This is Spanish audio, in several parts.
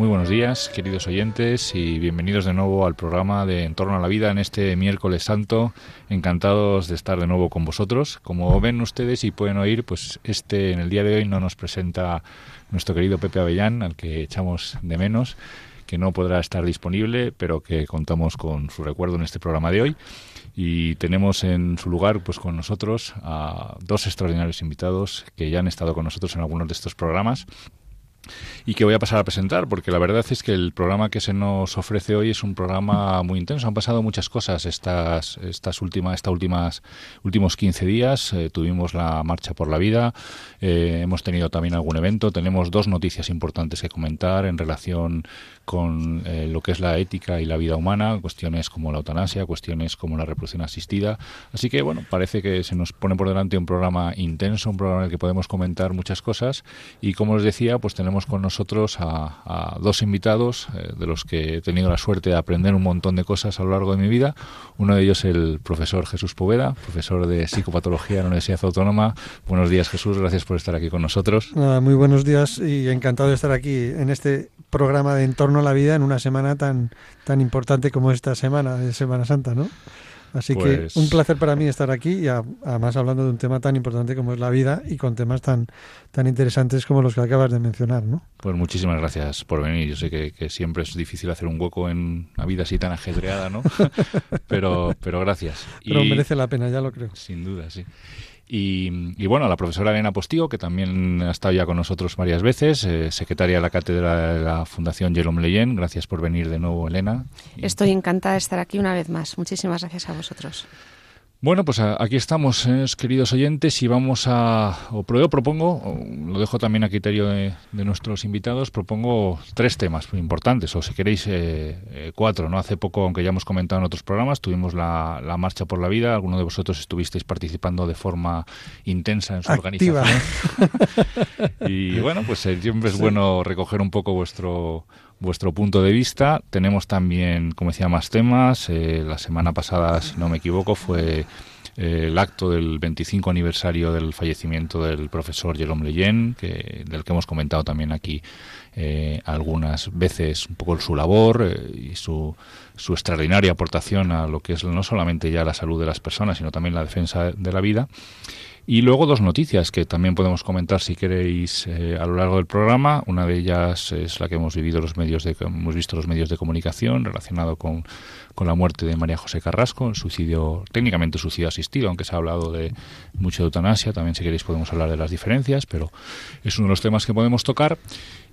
Muy buenos días, queridos oyentes, y bienvenidos de nuevo al programa de En torno a la vida en este miércoles santo. Encantados de estar de nuevo con vosotros. Como ven ustedes y pueden oír, pues este en el día de hoy no nos presenta nuestro querido Pepe Avellán, al que echamos de menos, que no podrá estar disponible, pero que contamos con su recuerdo en este programa de hoy. Y tenemos en su lugar, pues con nosotros, a dos extraordinarios invitados que ya han estado con nosotros en algunos de estos programas y que voy a pasar a presentar, porque la verdad es que el programa que se nos ofrece hoy es un programa muy intenso. Han pasado muchas cosas estas, estas últimas, estas últimas, últimos 15 días. Eh, tuvimos la Marcha por la Vida, eh, hemos tenido también algún evento, tenemos dos noticias importantes que comentar en relación con eh, lo que es la ética y la vida humana, cuestiones como la eutanasia, cuestiones como la reproducción asistida. Así que, bueno, parece que se nos pone por delante un programa intenso, un programa en el que podemos comentar muchas cosas y, como os decía, pues tenemos con nosotros a, dos invitados eh, de los que he tenido la suerte de aprender un montón de cosas a lo largo de mi vida. Uno de ellos el profesor Jesús Poveda, profesor de psicopatología en la Universidad Autónoma. Buenos días, Jesús, gracias por estar aquí con nosotros. muy buenos días y encantado de estar aquí en este programa de Entorno a la Vida en una semana tan, tan importante como esta semana de Semana Santa, ¿no? Así que Pues- un placer para mí estar aquí y a- además hablando de un tema tan importante como es la vida y con temas tan, tan interesantes como los que acabas de mencionar, ¿no? Pues muchísimas gracias por venir. Yo sé que, que siempre es difícil hacer un hueco en una vida así tan ajetreada, ¿no? pero, pero gracias. Pero Y- merece la pena, ya lo creo. Sin duda, sí. Y, bueno, a la profesora Elena Postigo, que también ha estado ya con nosotros varias veces, eh, secretaria de la cátedra de la Fundación Jerome Leyen. Gracias por venir de nuevo, Elena. Estoy encantada de estar aquí una vez más. Muchísimas gracias a vosotros. Bueno, pues aquí estamos, eh, queridos oyentes, y vamos a, o pro- yo propongo, o lo dejo también a criterio de, de nuestros invitados, propongo tres temas muy importantes, o si queréis eh, eh, cuatro, ¿no? Hace poco, aunque ya hemos comentado en otros programas, tuvimos la, la Marcha por la Vida, algunos de vosotros estuvisteis participando de forma intensa en su Activa. organización. Y bueno, pues eh, siempre es bueno recoger un poco vuestro vuestro punto de vista. Tenemos también, como decía, más temas. Eh, la semana pasada, si no me equivoco, fue eh, el acto del 25 aniversario del fallecimiento del profesor Jerome Leyen, que, del que hemos comentado también aquí eh, algunas veces un poco su labor y su, su extraordinaria aportación a lo que es no solamente ya la salud de las personas, sino también la defensa de la vida. Y luego dos noticias que también podemos comentar si queréis eh, a lo largo del programa. Una de ellas es la que hemos vivido los medios de hemos visto los medios de comunicación relacionado con, con la muerte de María José Carrasco, suicidio técnicamente suicidio asistido, aunque se ha hablado de mucho de eutanasia. También si queréis podemos hablar de las diferencias, pero es uno de los temas que podemos tocar.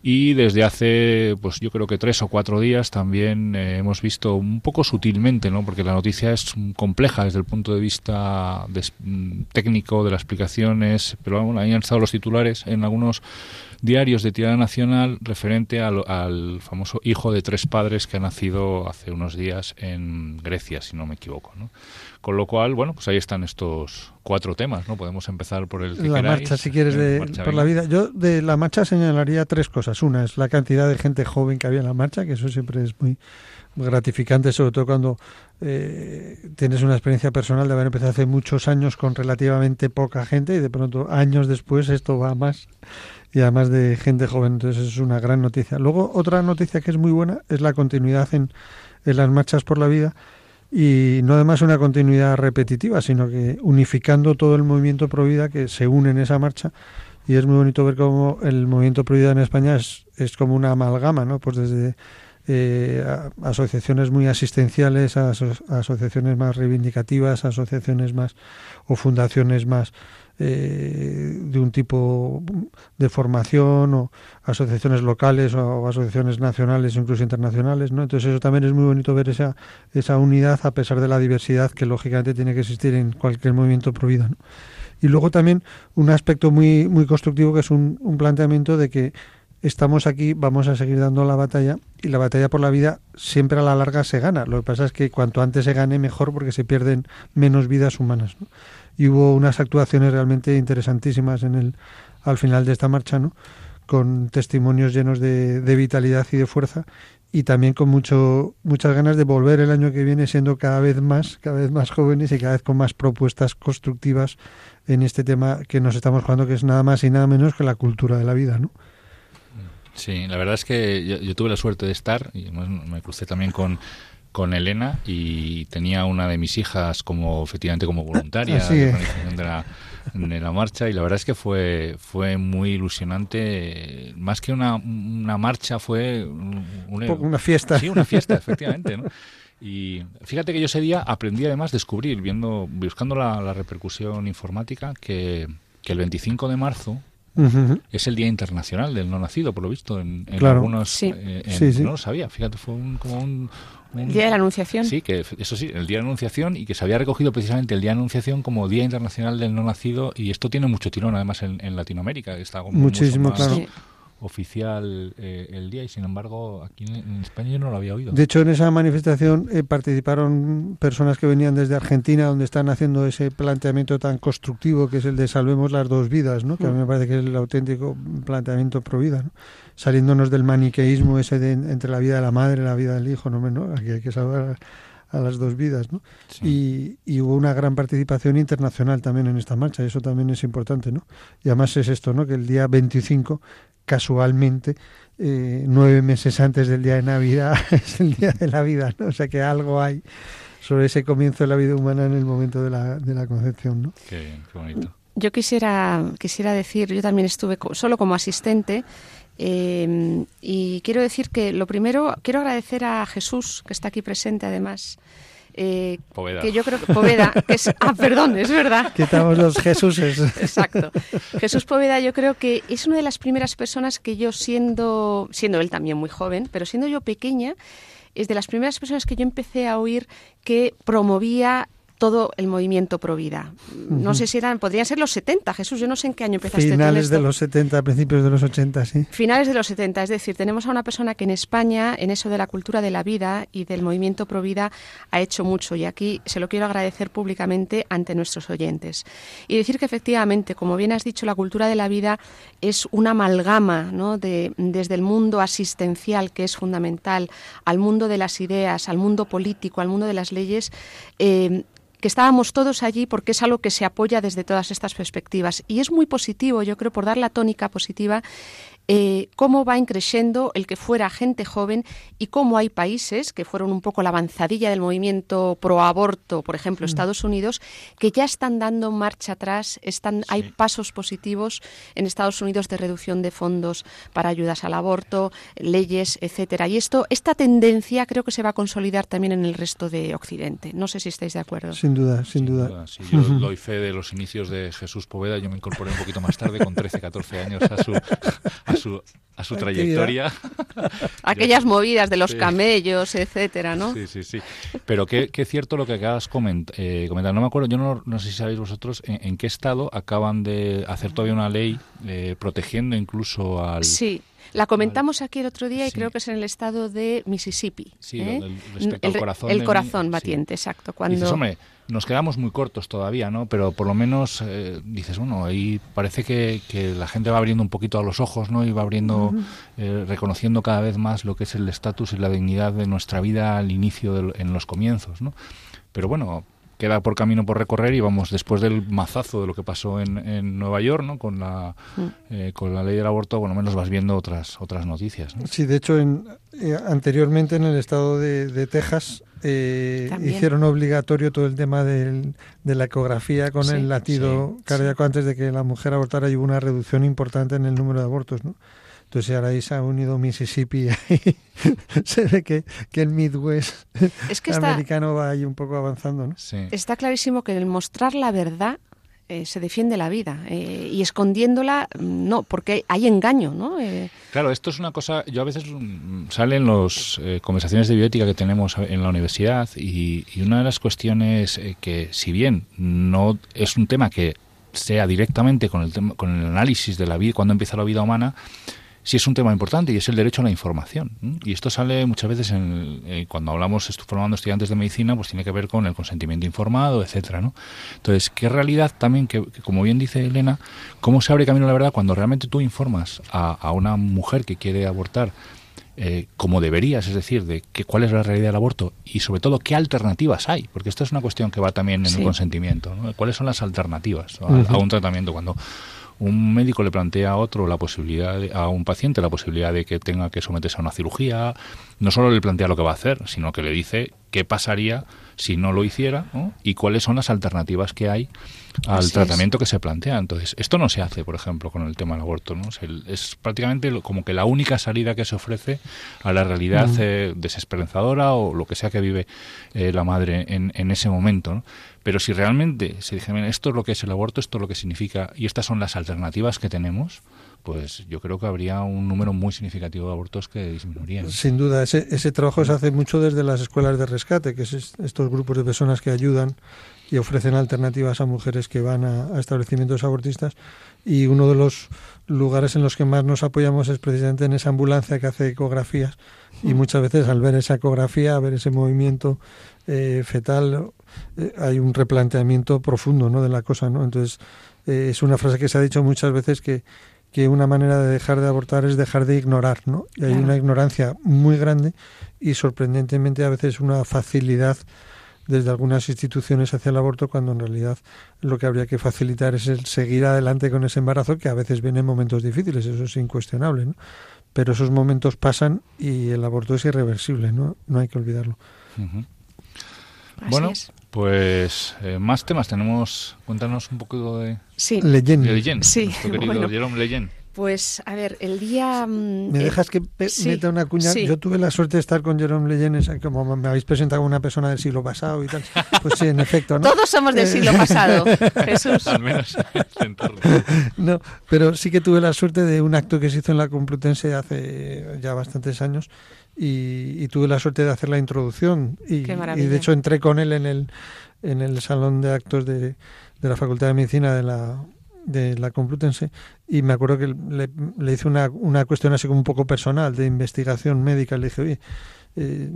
Y desde hace, pues yo creo que tres o cuatro días también eh, hemos visto un poco sutilmente, ¿no? Porque la noticia es compleja desde el punto de vista mm, técnico de las explicaciones, pero bueno, ahí han estado los titulares en algunos diarios de tirada nacional referente al, al famoso hijo de tres padres que ha nacido hace unos días en Grecia, si no me equivoco, ¿no? Con lo cual, bueno, pues ahí están estos cuatro temas, ¿no? Podemos empezar por el que La queráis. marcha, si quieres, Venga, de, marcha, por la vida. Yo de la marcha señalaría tres cosas. Una es la cantidad de gente joven que había en la marcha, que eso siempre es muy, muy gratificante, sobre todo cuando eh, tienes una experiencia personal de haber empezado hace muchos años con relativamente poca gente y de pronto años después esto va a más y además de gente joven. Entonces es una gran noticia. Luego otra noticia que es muy buena es la continuidad en, en las marchas por la vida y no además una continuidad repetitiva, sino que unificando todo el movimiento pro vida que se une en esa marcha y es muy bonito ver cómo el movimiento pro vida en España es, es como una amalgama, ¿no? Pues desde eh, asociaciones muy asistenciales, aso- asociaciones más reivindicativas, a asociaciones más o fundaciones más eh, de un tipo de formación o asociaciones locales o asociaciones nacionales incluso internacionales, ¿no? Entonces eso también es muy bonito ver esa, esa unidad a pesar de la diversidad que lógicamente tiene que existir en cualquier movimiento pro vida, ¿no? Y luego también un aspecto muy, muy constructivo que es un, un planteamiento de que estamos aquí, vamos a seguir dando la batalla y la batalla por la vida siempre a la larga se gana. Lo que pasa es que cuanto antes se gane mejor porque se pierden menos vidas humanas. Y hubo unas actuaciones realmente interesantísimas en el al final de esta marcha, ¿no? con testimonios llenos de, de vitalidad y de fuerza y también con mucho muchas ganas de volver el año que viene siendo cada vez más cada vez más jóvenes y cada vez con más propuestas constructivas en este tema que nos estamos jugando que es nada más y nada menos que la cultura de la vida no Sí, la verdad es que yo, tuve la suerte de estar y me crucé también con con Elena y tenía una de mis hijas como efectivamente como voluntaria de, la, de la marcha y la verdad es que fue fue muy ilusionante. Más que una, una marcha fue una fiesta. Sí una fiesta efectivamente ¿no? y fíjate que yo ese día aprendí además descubrir viendo buscando la, la repercusión informática que, que el 25 de marzo es el Día Internacional del No Nacido, por lo visto, en, algunos... Eh, no lo sabía, fíjate, fue como un, el Día de la Anunciación. Sí, que eso sí, el Día de la Anunciación y que se había recogido precisamente el Día de la Anunciación como Día Internacional del No Nacido y esto tiene mucho tirón además en, Latinoamérica. Está Muchísimo, claro oficial eh, el día y sin embargo aquí en, España yo no lo había oído. De hecho en esa manifestación eh, participaron personas que venían desde Argentina donde están haciendo ese planteamiento tan constructivo que es el de salvemos las dos vidas, ¿no? que a mí me parece que es el auténtico planteamiento pro vida, ¿no? saliéndonos del maniqueísmo ese de entre la vida de la madre y la vida del hijo, no, no aquí hay que salvar a las dos vidas, ¿no? Y, y, hubo una gran participación internacional también en esta marcha, y eso también es importante, ¿no? Y además es esto, ¿no? Que el día 25 casualmente, eh, nueve meses antes del día de Navidad, es el día de la vida, ¿no? O sea que algo hay sobre ese comienzo de la vida humana en el momento de la, de la concepción, ¿no? Qué, bonito. Yo quisiera, quisiera decir, yo también estuve solo como asistente eh, y quiero decir que lo primero, quiero agradecer a Jesús, que está aquí presente además, eh, Poveda. que yo creo que Poveda, que es, ah, perdón, es verdad. Quitamos los Jesuses. Exacto. Jesús Poveda yo creo que es una de las primeras personas que yo siendo, siendo él también muy joven, pero siendo yo pequeña, es de las primeras personas que yo empecé a oír que promovía todo el movimiento pro vida. No sé si eran, podrían ser los 70, Jesús, yo no sé en qué año empezaste Finales de los 70, principios de los 80, sí. Finales de los 70, es decir, tenemos a una persona que en España, en eso de la cultura de la vida y del movimiento pro vida, ha hecho mucho y aquí se lo quiero agradecer públicamente ante nuestros oyentes. Y decir que efectivamente, como bien has dicho, la cultura de la vida es una amalgama, ¿no? De, desde el mundo asistencial, que es fundamental, al mundo de las ideas, al mundo político, al mundo de las leyes, eh, estábamos todos allí porque es algo que se apoya desde todas estas perspectivas. Y es muy positivo, yo creo, por dar la tónica positiva, eh, cómo va increciendo el que fuera gente joven y cómo hay países que fueron un poco la avanzadilla del movimiento pro aborto, por ejemplo, mm. Estados Unidos, que ya están dando marcha atrás, están, hay pasos positivos en Estados Unidos de reducción de fondos para ayudas al aborto, leyes, etcétera. Y esto, esta tendencia creo que se va a consolidar también en el resto de Occidente. No sé si estáis de acuerdo. Sin duda, sin, duda. yo doy fe de los inicios de Jesús Poveda, yo me incorporé un poquito más tarde, con 13, 14 años, a su, a su trayectoria. Aquellas movidas de los camellos, etcétera, ¿no? Sí, sí, sí. Pero qué, qué cierto lo que acabas coment eh, comentar. No me acuerdo, yo no, no sé si sabéis vosotros en, qué estado acaban de hacer todavía una ley eh, protegiendo incluso al... Sí. La comentamos aquí el otro día y creo que es en el estado de Mississippi. Sí, ¿eh? respecto el, al corazón. El corazón batiente, exacto. Cuando... hombre, nos quedamos muy cortos todavía, ¿no? Pero por lo menos eh, dices, bueno, ahí parece que, que, la gente va abriendo un poquito a los ojos, ¿no? Y va abriendo, eh, reconociendo cada vez más lo que es el estatus y la dignidad de nuestra vida al inicio, en los comienzos, ¿no? Pero bueno, queda por camino por recorrer y vamos después del mazazo de lo que pasó en, en Nueva York no con la mm. eh, con la ley del aborto bueno menos vas viendo otras otras noticias sí de hecho en, eh, anteriormente en el estado de, Texas eh, hicieron obligatorio todo el tema del, de la ecografía con el latido cardíaco antes de que la mujer abortara y hubo una reducción importante en el número de abortos no entonces ahora ahí se ha unido Mississippi y se ve que, que el Midwest americano va ahí un poco avanzando. ¿no? Está clarísimo que el mostrar la verdad eh, se defiende la vida eh, y escondiéndola no, porque hay engaño, ¿no? Eh, claro, esto es una cosa, yo a veces mm, salen las conversaciones de bioética que tenemos en la universidad y, y una de las cuestiones que si bien no es un tema que sea directamente con el, con el análisis de la vida, cuando empieza la vida humana, sí es un tema importante y es el derecho a la información. Y esto sale muchas veces en, eh, cuando hablamos formando estudiantes de medicina, pues tiene que ver con el consentimiento informado, etcétera, ¿no? Entonces, qué realidad también que, como bien dice Elena, cómo se abre camino a la verdad cuando realmente tú informas a, a una mujer que quiere abortar eh, como deberías, es decir, de que, cuál es la realidad del aborto y sobre todo qué alternativas hay, porque esto es una cuestión que va también en el consentimiento, ¿cuáles son las alternativas a, un tratamiento cuando un médico le plantea a otro la posibilidad a un paciente la posibilidad de que tenga que someterse a una cirugía, no solo le plantea lo que va a hacer, sino que le dice qué pasaría si no lo hiciera y cuáles son las alternativas que hay al tratamiento que se plantea. Entonces, esto no se hace, por ejemplo, con el tema del aborto. ¿no? Es, prácticamente como que la única salida que se ofrece a la realidad eh, desesperanzadora o lo que sea que vive eh, la madre en, en ese momento. ¿no? Pero si realmente se dice, esto es lo que es el aborto, esto es lo que significa y estas son las alternativas que tenemos, pues yo creo que habría un número muy significativo de abortos que disminuirían. Sin duda, ese, ese trabajo se hace mucho desde las escuelas de rescate, que es estos grupos de personas que ayudan y ofrecen alternativas a mujeres que van a, establecimientos abortistas. Y uno de los lugares en los que más nos apoyamos es precisamente en esa ambulancia que hace ecografías. Y muchas veces al ver esa ecografía, ver ese movimiento eh, fetal, eh, hay un replanteamiento profundo ¿no? de la cosa. ¿no? Entonces, eh, es una frase que se ha dicho muchas veces que que una manera de dejar de abortar es dejar de ignorar, ¿no? Y hay una ignorancia muy grande y sorprendentemente a veces una facilidad desde algunas instituciones hacia el aborto cuando en realidad lo que habría que facilitar es el seguir adelante con ese embarazo que a veces viene en momentos difíciles, eso es incuestionable, ¿no? Pero esos momentos pasan y el aborto es irreversible, ¿no? No hay que olvidarlo. Bueno, pues eh, más temas tenemos. Cuéntanos un poco de. Sí. Leyen. De Sí. querido bueno. Jerome Leyen. Pues, a ver, el día... Mm, ¿Me dejas que meta una cuña? Yo tuve la suerte de estar con Jerome Leyen, como me habéis presentado como una persona del siglo pasado y tal. Pues sí, en efecto, ¿no? Todos somos del eh, siglo pasado, Jesús. Al menos No, pero sí que tuve la suerte de un acto que se hizo en la Complutense hace ya bastantes años y, tuve la suerte de hacer la introducción y, y, de hecho entré con él en el, en el salón de actos de, de la Facultad de Medicina de la de la Complutense y me acuerdo que le, le hice una, una cuestión así como un poco personal de investigación médica. Le dije, oye, eh,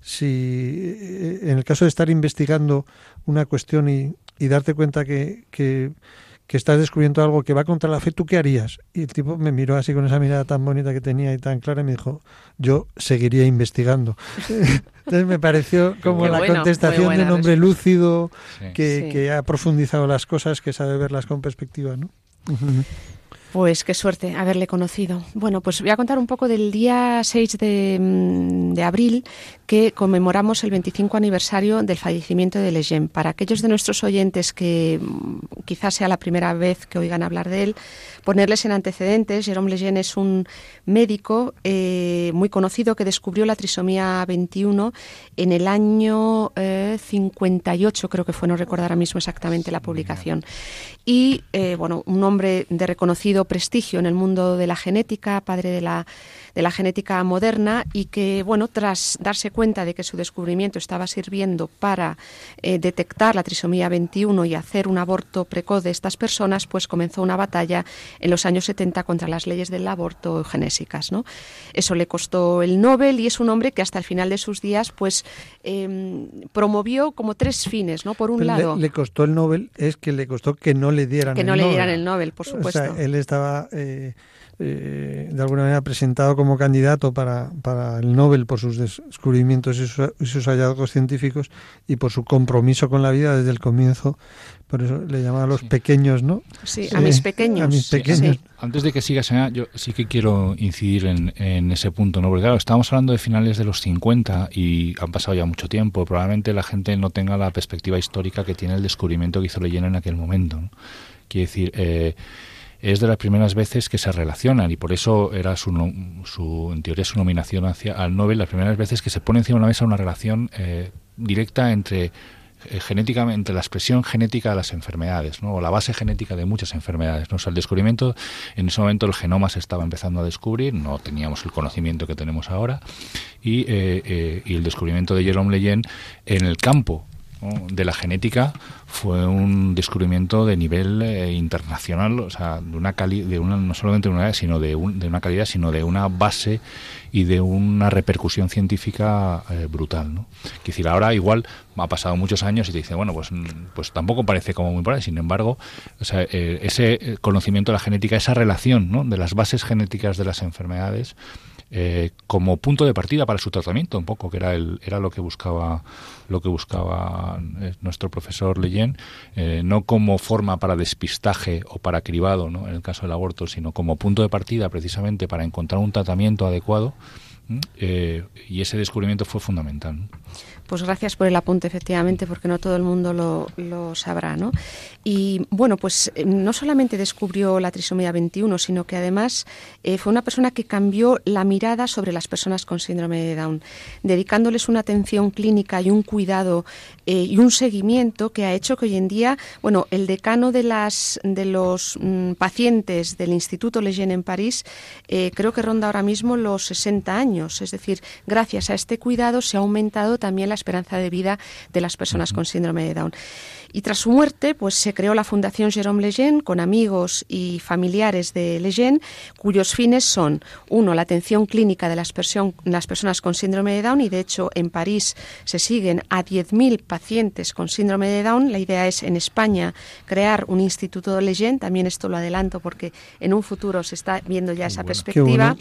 si eh, en el caso de estar investigando una cuestión y, y darte cuenta que, que que estás descubriendo algo que va contra la fe, ¿tú qué harías? Y el tipo me miró así con esa mirada tan bonita que tenía y tan clara y me dijo, yo seguiría investigando. Entonces me pareció como la contestación de un hombre lúcido que, que, ha profundizado las cosas, que sabe verlas con perspectiva, ¿no? Pues qué suerte haberle conocido. Bueno, pues voy a contar un poco del día 6 mm, de, abril que conmemoramos el 25 aniversario del fallecimiento de Lejeune. Para aquellos de nuestros oyentes que mm, quizás sea la primera vez que oigan hablar de él, ponerles en antecedentes, Jerome Lejeune es un médico eh, muy conocido que descubrió la trisomía 21 en el año 58, eh, creo que fue, no recuerdo ahora mismo exactamente la publicación. Y, eh, bueno, un hombre de reconocido prestigio en el mundo de la genética, padre de la, de la genética moderna, y que, bueno, tras darse cuenta de que su descubrimiento estaba sirviendo para eh, detectar la trisomía 21 y hacer un aborto precoz de estas personas, pues comenzó una batalla en los años 70 contra las leyes del aborto eugenésicas. ¿no? Eso le costó el Nobel y es un hombre que hasta el final de sus días pues em, promovió como tres fines. ¿no? Por un lado... Le, costó el Nobel, es que le costó que no le dieran que el no le dieran el Nobel, por supuesto. O sea, él estaba... Eh, eh, de alguna manera presentado como candidato para, para el Nobel por sus descubrimientos y sus, hallazgos científicos y por su compromiso con la vida desde el comienzo. Por eso le llamaba a los pequeños, ¿no? Sí, a mis pequeños. A mis pequeños. Antes de que siga, yo sí que quiero incidir en, en, ese punto, ¿no? Porque claro, estamos hablando de finales de los 50 y han pasado ya mucho tiempo. Probablemente la gente no tenga la perspectiva histórica que tiene el descubrimiento que hizo Leyen en aquel momento. ¿no? Quiere decir, eh, es de las primeras veces que se relacionan y por eso era su, su en teoría su nominación hacia al Nobel las primeras veces que se pone encima de una mesa una relación eh, directa entre eh, genéticamente la expresión genética de las enfermedades, ¿no? o la base genética de muchas enfermedades. ¿no? El descubrimiento, en ese momento el genoma se estaba empezando a descubrir, no teníamos el conocimiento que tenemos ahora, y, eh, y el descubrimiento de Jerome Leyen en el campo de la genética fue un descubrimiento de nivel eh, internacional, o sea, de una de una, no solamente de una, sino de, de una calidad, sino de una base y de una repercusión científica eh, brutal. ¿no? Es decir, ahora igual ha pasado muchos años y te dice, bueno, pues, pues tampoco parece como muy importante. Sin embargo, o sea, eh, ese conocimiento de la genética, esa relación ¿no? de las bases genéticas de las enfermedades, eh, como punto de partida para su tratamiento, un poco, que era, el, era lo que buscaba lo que buscaba eh, nuestro profesor Leyen, eh, no como forma para despistaje o para cribado, ¿no? en el caso del aborto, sino como punto de partida precisamente para encontrar un tratamiento adecuado. y ese descubrimiento fue fundamental. Pues gracias por el apunte, efectivamente, porque no todo el mundo lo, sabrá, ¿no? Y bueno, pues eh, no solamente descubrió la trisomía 21, sino que además eh, fue una persona que cambió la mirada sobre las personas con síndrome de Down, dedicándoles una atención clínica y un cuidado eh, y un seguimiento que ha hecho que hoy en día, bueno, el decano de las de los mm, pacientes del Instituto Lejeune en París creo que ronda ahora mismo los 60 años, es decir, gracias a este cuidado se ha aumentado también la esperanza de vida de las personas con síndrome de Down. Y tras su muerte, pues se creó la Fundación Jérôme Lejeune con amigos y familiares de Lejeune, cuyos fines son, uno, la atención clínica de las, las personas con síndrome de Down, y de hecho en París se siguen a 10.000 pacientes con síndrome de Down. La idea es en España crear un instituto de Lejeune, también esto lo adelanto porque en un futuro se está viendo ya esa perspectiva.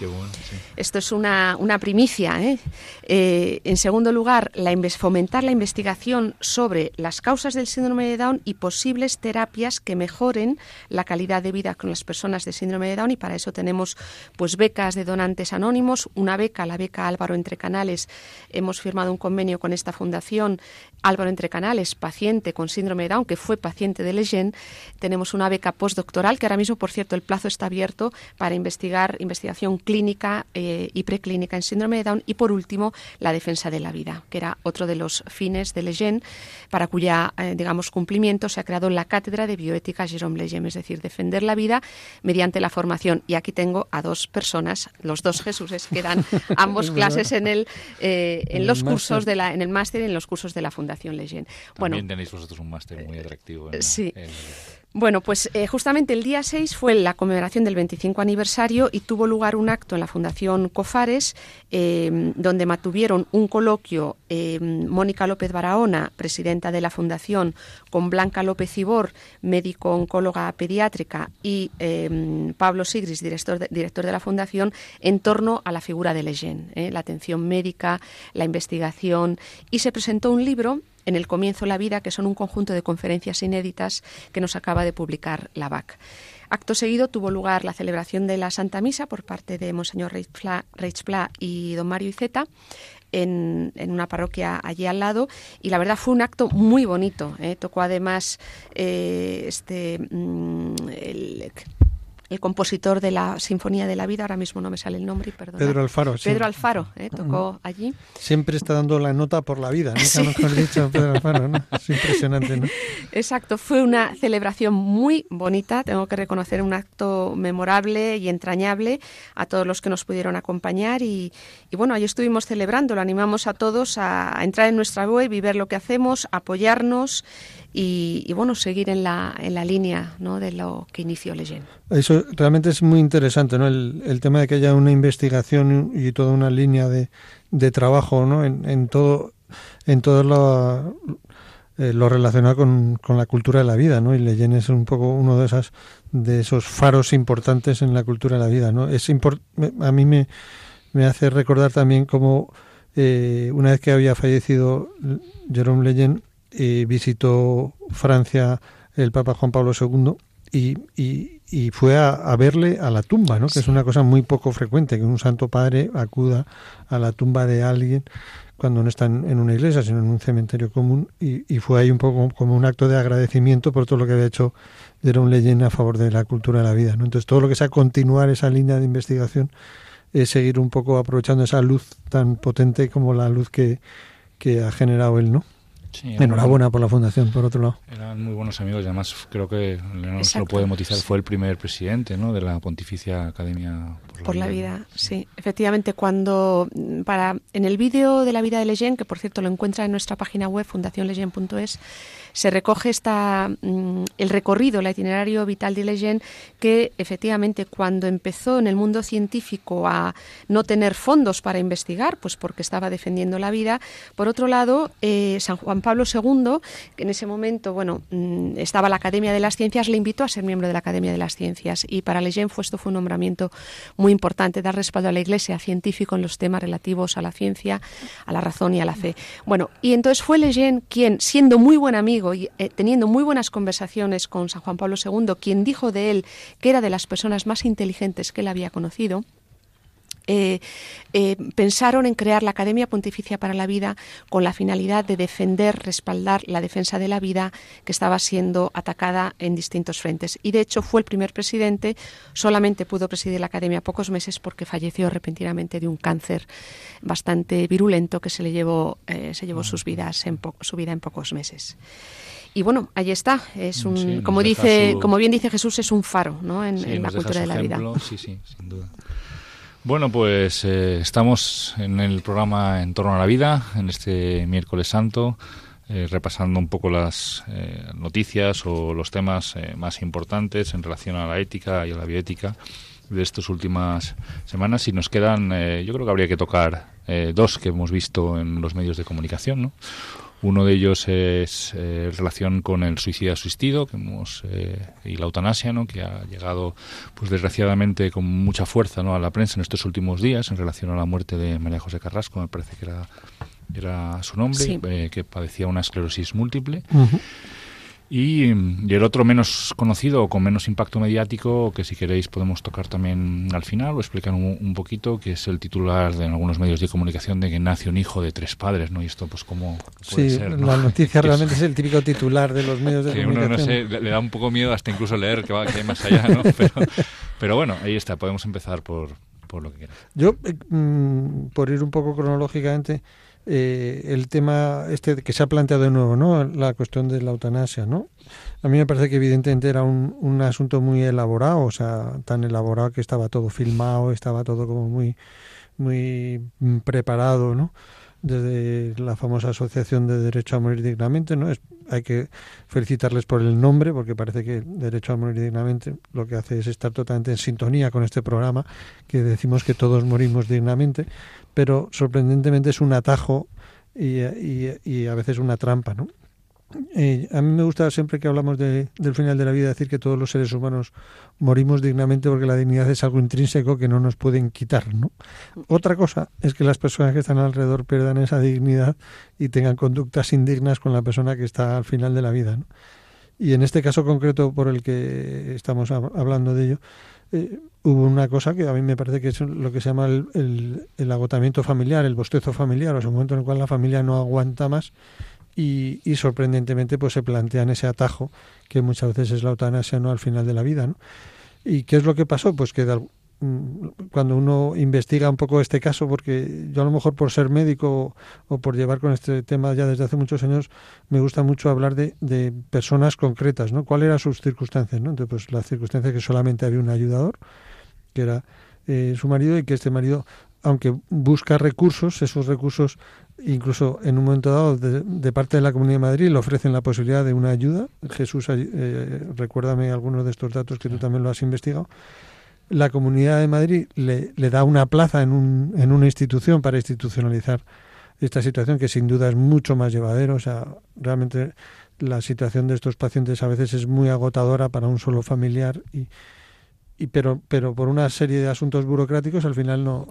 Esto es una, una primicia. ¿eh? Eh, en segundo lugar, la, fomentar la investigación sobre las causas del síndrome de Down y posibles terapias que mejoren la calidad de vida con las personas de síndrome de Down y para eso tenemos pues becas de donantes anónimos, una beca, la beca Álvaro Entre Canales. Hemos firmado un convenio con esta fundación Álvaro Entre Canales, paciente con síndrome de Down, que fue paciente de Lejeune. Tenemos una beca postdoctoral que ahora mismo, por cierto, el plazo está abierto para investigar investigación clínica eh, y preclínica en síndrome de Down y por último la defensa de la vida, que era otro de los fines de Lejeune para cuya eh, digamos cumplimiento se ha creado la Cátedra de Bioética Jérôme Lejeune, es decir, defender la vida mediante la formación. Y aquí tengo a dos personas, los dos Jesuses, que dan ambos clases en el eh, en, los cursos de la en el máster y en los cursos de la Fundación Lejeune. También tenéis vosotros un máster muy atractivo. sí. Bueno, pues eh, justamente el día 6 fue la conmemoración del 25 aniversario y tuvo lugar un acto en la Fundación Cofares em, donde mantuvieron un coloquio em, Mónica López Barahona, presidenta de la Fundación, con Blanca López Ibor, médico oncóloga pediátrica, y em, Pablo Sigris, director de, director de la Fundación, en torno a la figura de Lejeune, eh, la atención médica, la investigación, y se presentó un libro en el comienzo la vida, que son un conjunto de conferencias inéditas que nos acaba de publicar la BAC. Acto seguido tuvo lugar la celebración de la Santa Misa por parte de Monseñor Reichpla y don Mario Iceta. En, una parroquia allí al lado y la verdad fue un acto muy bonito. ¿eh? Tocó además eh, este, mm, el, el compositor de la Sinfonía de la Vida, ahora mismo no me sale el nombre, perdón. Pedro Alfaro, sí. Pedro Alfaro, ¿eh? tocó allí. Siempre está dando la nota por la vida, ¿no? mejor dicho, Pedro Alfaro, ¿no? Es impresionante, ¿no? Exacto, fue una celebración muy bonita, tengo que reconocer un acto memorable y entrañable a todos los que nos pudieron acompañar y, y bueno, ahí estuvimos celebrando, lo animamos a todos a, entrar en nuestra web y ver lo que hacemos, apoyarnos y, bueno, seguir en la, en la línea ¿no? de lo que inició Leyen. Eso realmente es muy interesante, ¿no? El, el, tema de que haya una investigación y toda una línea de, de trabajo, ¿no? En, en todo, en todo lo, eh, lo relacionado con, con, la cultura de la vida, ¿no? Y Leyen es un poco uno de esas de esos faros importantes en la cultura de la vida, ¿no? Es a mí me, me hace recordar también cómo eh, una vez que había fallecido Jerome Leyen eh, visitó Francia el Papa Juan Pablo II y, fue a, verle a la tumba, ¿no? que es una cosa muy poco frecuente, que un santo padre acuda a la tumba de alguien cuando no está en, una iglesia, sino en un cementerio común, y, y, fue ahí un poco como un acto de agradecimiento por todo lo que había hecho Jerome Leyen a favor de la cultura de la vida. ¿no? Entonces, todo lo que sea continuar esa línea de investigación es seguir un poco aprovechando esa luz tan potente como la luz que, que ha generado él, ¿no? Enhorabuena por la fundación, por otro lado. Eran muy buenos amigos y además creo que no se lo puede motizar, fue el primer presidente ¿no? de la Pontificia Academia por la, vida. Sí, efectivamente, cuando mm, para en el vídeo de la vida de Leyen, que por cierto lo encuentra en nuestra página web fundacionleyen.es, se recoge esta, mm, el recorrido, el itinerario vital de Leyen, que efectivamente cuando empezó en el mundo científico a no tener fondos para investigar, pues porque estaba defendiendo la vida, por otro lado, eh, San Juan Pablo II, que en ese momento, bueno, mm, estaba la Academia de las Ciencias, le invitó a ser miembro de la Academia de las Ciencias y para Leyen fue esto fue un nombramiento muy importante, dar respaldo a la Iglesia científico en los temas relativos a la ciencia, a la razón y a la fe. Bueno, y entonces fue Leyen quien, siendo muy buen amigo y eh, teniendo muy buenas conversaciones con San Juan Pablo II, quien dijo de él que era de las personas más inteligentes que él había conocido, eh, eh, pensaron en crear la Academia Pontificia para la Vida con la finalidad de defender, respaldar la defensa de la vida que estaba siendo atacada en distintos frentes. Y de hecho fue el primer presidente, solamente pudo presidir la Academia pocos meses porque falleció repentinamente de un cáncer bastante virulento que se le llevó, eh, se llevó sus vidas en su vida en pocos meses. Y bueno, ahí está. Es un, como dice, como bien dice Jesús, es un faro, ¿no? En, la cultura de la vida. Sí, sí, sin duda. Bueno, pues eh, estamos en el programa En torno a la vida, en este miércoles santo, eh, repasando un poco las eh, noticias o los temas más importantes en relación a la ética y a la bioética de estas últimas semanas. Y nos quedan, yo creo que habría que tocar dos que hemos visto en los medios de comunicación, ¿no? Uno de ellos es eh, relación con el suicidio asistido que hemos, eh, y la eutanasia, ¿no? que ha llegado, pues desgraciadamente, con mucha fuerza ¿no? a la prensa en estos últimos días en relación a la muerte de María José Carrasco, me parece que era, era su nombre, eh, que padecía una esclerosis múltiple. Y, el otro menos conocido o con menos impacto mediático, que si queréis podemos tocar también al final o explicar un, poquito, que es el titular de algunos medios de comunicación de que nace un hijo de tres padres, ¿no? Y esto, pues, ¿cómo puede sí, la noticia realmente es el típico titular de los medios de que comunicación. Uno, no sé, le, da un poco miedo hasta incluso leer que, va, que hay más allá, ¿no? Pero, bueno, ahí está, podemos empezar por, por lo que quieras. Yo, eh, mm, por ir un poco cronológicamente, eh, el tema este que se ha planteado de nuevo, ¿no? La cuestión de la eutanasia, ¿no? A mí me parece que evidentemente era un, un asunto muy elaborado, o sea, tan elaborado que estaba todo filmado, estaba todo como muy, muy preparado, ¿no? desde la famosa Asociación de Derecho a Morir Dignamente. ¿no? Es, hay que felicitarles por el nombre, porque parece que Derecho a Morir Dignamente lo que hace es estar totalmente en sintonía con este programa, que decimos que todos morimos dignamente pero sorprendentemente es un atajo y, a veces una trampa, ¿no? a mí me gusta siempre que hablamos de, del final de la vida decir que todos los seres humanos morimos dignamente porque la dignidad es algo intrínseco que no nos pueden quitar, ¿no? Otra cosa es que las personas que están alrededor pierdan esa dignidad y tengan conductas indignas con la persona que está al final de la vida, ¿no? Y en este caso concreto por el que estamos hablando de ello, eh, hubo una cosa que a mí me parece que es lo que se llama el, el, agotamiento familiar, el bostezo familiar, o sea, un momento en el cual la familia no aguanta más y, y, sorprendentemente pues se plantean ese atajo que muchas veces es la eutanasia no al final de la vida, ¿no? ¿Y qué es lo que pasó? Pues que Mm, cuando uno investiga un poco este caso, porque yo a lo mejor por ser médico o por llevar con este tema ya desde hace muchos años, me gusta mucho hablar de, de personas concretas, ¿no? ¿Cuáles eran sus circunstancias? ¿no? Entonces, pues la circunstancia que solamente había un ayudador, que era eh, su marido, y que este marido, aunque busca recursos, esos recursos, incluso en un momento dado, de, parte de la Comunidad de Madrid, le ofrecen la posibilidad de una ayuda. Jesús, eh, recuérdame algunos de estos datos que tú también lo has investigado la Comunidad de Madrid le, le da una plaza en, un, en una institución para institucionalizar esta situación, que sin duda es mucho más llevadero. O sea, realmente la situación de estos pacientes a veces es muy agotadora para un solo familiar y, y pero pero por una serie de asuntos burocráticos al final no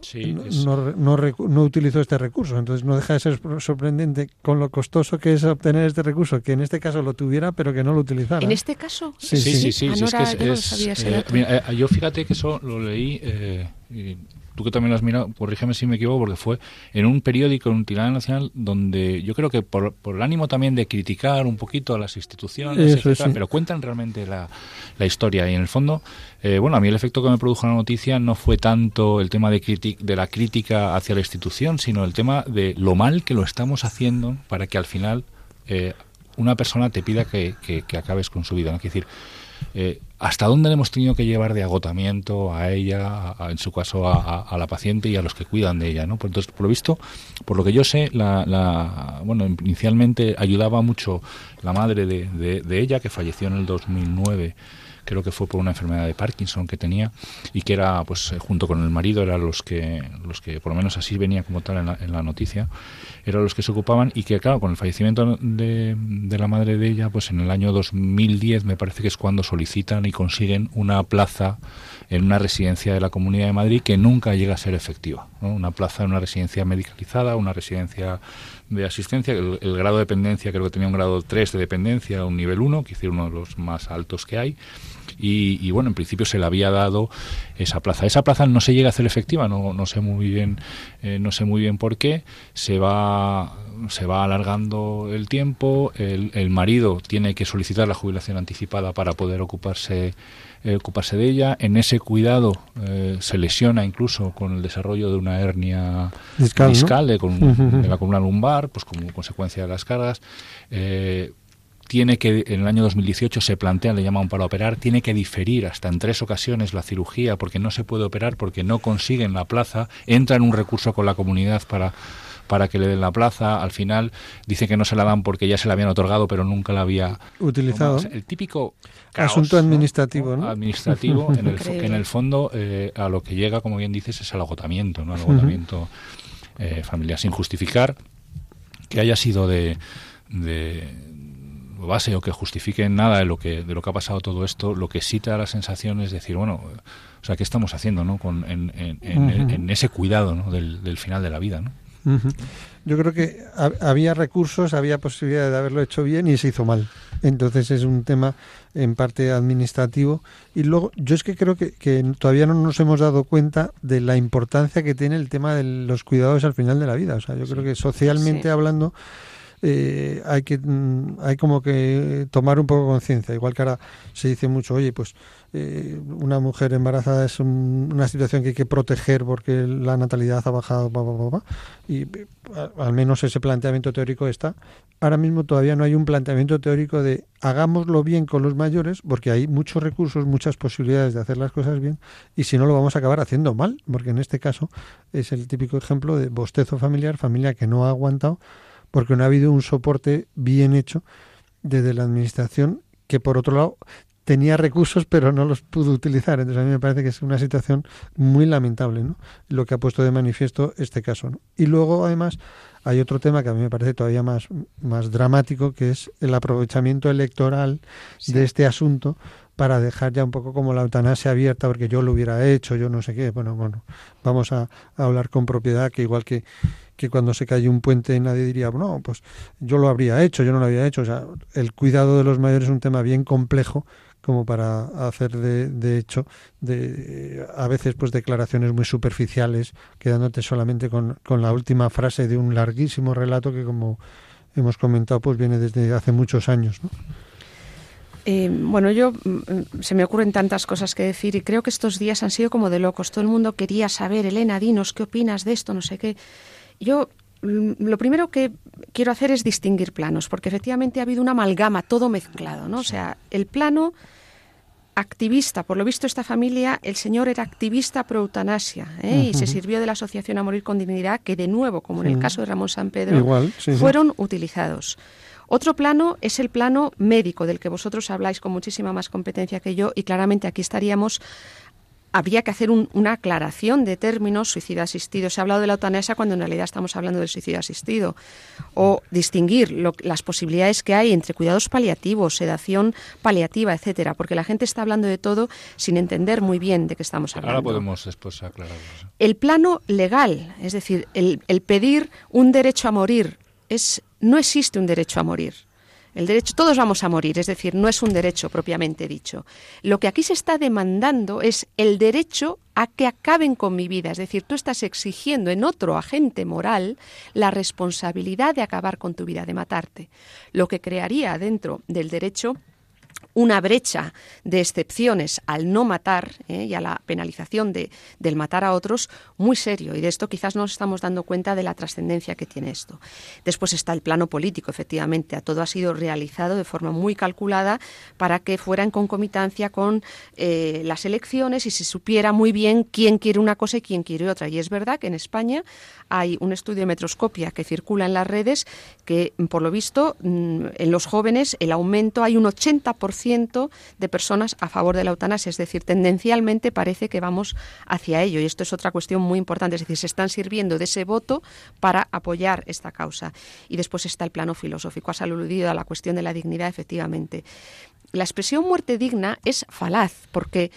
no, no, no, utilizó este recurso. Entonces no deja de ser sorprendente con lo costoso que es obtener este recurso que en este caso lo tuviera pero que no lo utilizara. En este caso sí sí sí, yo fíjate que eso lo leí eh, tú que también lo has mirado, corrígeme si me equivoco, porque fue en un periódico, en un tirada nacional, donde yo creo que por, el ánimo también de criticar un poquito a las instituciones, pero cuentan realmente la, la, historia. Y en el fondo, eh, bueno, a mí el efecto que me produjo la noticia no fue tanto el tema de, de la crítica hacia la institución, sino el tema de lo mal que lo estamos haciendo para que al final eh, una persona te pida que, que, acabes con su vida. ¿no? decir, eh, hasta dónde le hemos tenido que llevar de agotamiento a ella, en su caso a, la paciente y a los que cuidan de ella, ¿no? Pues entonces, por lo visto, por lo que yo sé, la, bueno, inicialmente ayudaba mucho la madre de, de, ella, que falleció en el 2009 creo que fue por una enfermedad de Parkinson que tenía y que era pues eh, junto con el marido eran los que los que por lo menos así venía como tal en la, en la noticia eran los que se ocupaban y que claro con el fallecimiento de, de, la madre de ella pues en el año 2010 me parece que es cuando solicitan y consiguen una plaza en una residencia de la Comunidad de Madrid que nunca llega a ser efectiva una plaza en una residencia medicalizada una residencia de asistencia el, el, grado de dependencia creo que tenía un grado 3 de dependencia un nivel 1 que es uno de los más altos que hay y, bueno, en principio se le había dado esa plaza. Esa plaza no se llega a hacer efectiva, no, no sé muy bien, eh, no sé muy bien por qué. Se va se va alargando el tiempo, el, el marido tiene que solicitar la jubilación anticipada para poder ocuparse eh, ocuparse de ella. En ese cuidado eh, se lesiona incluso con el desarrollo de una hernia discal, de, la columna lumbar, pues como consecuencia de las cargas. Eh, tiene que, en el año 2018 se plantea, le llaman para operar, tiene que diferir hasta en tres ocasiones la cirugía porque no se puede operar, porque no consiguen la plaza, entra en un recurso con la comunidad para para que le den la plaza. Al final dice que no se la dan porque ya se la habían otorgado, pero nunca la había utilizado. el típico asunto administrativo, ¿no? Administrativo, en el, que en el fondo eh, a lo que llega, como bien dices, es el agotamiento, ¿no? El agotamiento eh, familiar sin justificar que haya sido de, de base o que justifique nada de lo que de lo que ha pasado todo esto, lo que sí te da la sensación es decir, bueno, o sea, ¿qué estamos haciendo no? Con, en, en, ese cuidado ¿no? del, del, final de la vida? ¿no? Yo creo que había recursos, había posibilidad de haberlo hecho bien y se hizo mal. Entonces es un tema en parte administrativo. Y luego, yo es que creo que, que, todavía no nos hemos dado cuenta de la importancia que tiene el tema de los cuidados al final de la vida. O sea, yo creo que socialmente hablando eh, hay que mm, hay como que tomar un poco conciencia. Igual que ahora se dice mucho, oye, pues eh, una mujer embarazada es una situación que hay que proteger porque la natalidad ha bajado, y al menos ese planteamiento teórico está. Ahora mismo todavía no hay un planteamiento teórico de hagámoslo bien con los mayores, porque hay muchos recursos, muchas posibilidades de hacer las cosas bien, y si no lo vamos a acabar haciendo mal, porque en este caso es el típico ejemplo de bostezo familiar, familia que no ha aguantado porque no ha habido un soporte bien hecho desde la administración que por otro lado tenía recursos pero no los pudo utilizar. Entonces a mí me parece que es una situación muy lamentable, ¿no? Lo que ha puesto de manifiesto este caso. ¿no? Y luego además hay otro tema que a mí me parece todavía más, más dramático, que es el aprovechamiento electoral de este asunto para dejar ya un poco como la eutanasia abierta, porque yo lo hubiera hecho, yo no sé qué. Bueno, bueno, vamos a, a hablar con propiedad, que igual que que cuando se cae un puente nadie diría, no, pues yo lo habría hecho, yo no lo había hecho. O sea, el cuidado de los mayores es un tema bien complejo como para hacer de, de hecho de a veces pues declaraciones muy superficiales quedándote solamente con, con la última frase de un larguísimo relato que como hemos comentado pues viene desde hace muchos años ¿no? Eh, bueno, yo mm, se me ocurren tantas cosas que decir y creo que estos días han sido como de locos. Todo el mundo quería saber, Elena, dinos qué opinas de esto, no sé qué. Yo mm, lo primero que quiero hacer es distinguir planos, porque efectivamente ha habido una amalgama, todo mezclado, ¿no? O sea, el plano activista, por lo visto esta familia, el señor era activista pro eutanasia ¿eh? y se sirvió de la Asociación a Morir con Dignidad, que de nuevo, como en el caso de Ramón San Pedro, fueron utilizados. Otro plano es el plano médico, del que vosotros habláis con muchísima más competencia que yo, y claramente aquí estaríamos habría que hacer una aclaración de términos suicidio asistido. Se ha hablado de la eutanasia cuando en realidad estamos hablando del suicidio asistido. O distinguir las posibilidades que hay entre cuidados paliativos, sedación paliativa, etcétera, porque la gente está hablando de todo sin entender muy bien de qué estamos hablando. Ahora podemos después aclararlo. El plano legal, es decir, el, el pedir un derecho a morir, es, no existe un derecho a morir. El derecho, todos vamos a morir, es decir, no es un derecho propiamente dicho. Lo que aquí se está demandando es el derecho a que acaben con mi vida, es decir, tú estás exigiendo en otro agente moral la responsabilidad de acabar con tu vida, de matarte, lo que crearía dentro del derecho una brecha de excepciones al no matar ¿eh? y a la penalización de, del matar a otros muy serio. Y de esto quizás no nos estamos dando cuenta de la trascendencia que tiene esto. Después está el plano político, efectivamente. Todo ha sido realizado de forma muy calculada para que fuera en concomitancia con eh, las elecciones y se supiera muy bien quién quiere una cosa y quién quiere otra. Y es verdad que en España hay un estudio de metroscopia que circula en las redes que, por lo visto, mm, en los jóvenes el aumento hay un 80% de personas a favor de la eutanasia, es decir, tendencialmente parece que vamos hacia ello y esto es otra cuestión muy importante, es decir, se están sirviendo de ese voto para apoyar esta causa. Y después está el plano filosófico, has aludido a la cuestión de la dignidad, efectivamente. La expresión muerte digna es falaz, porque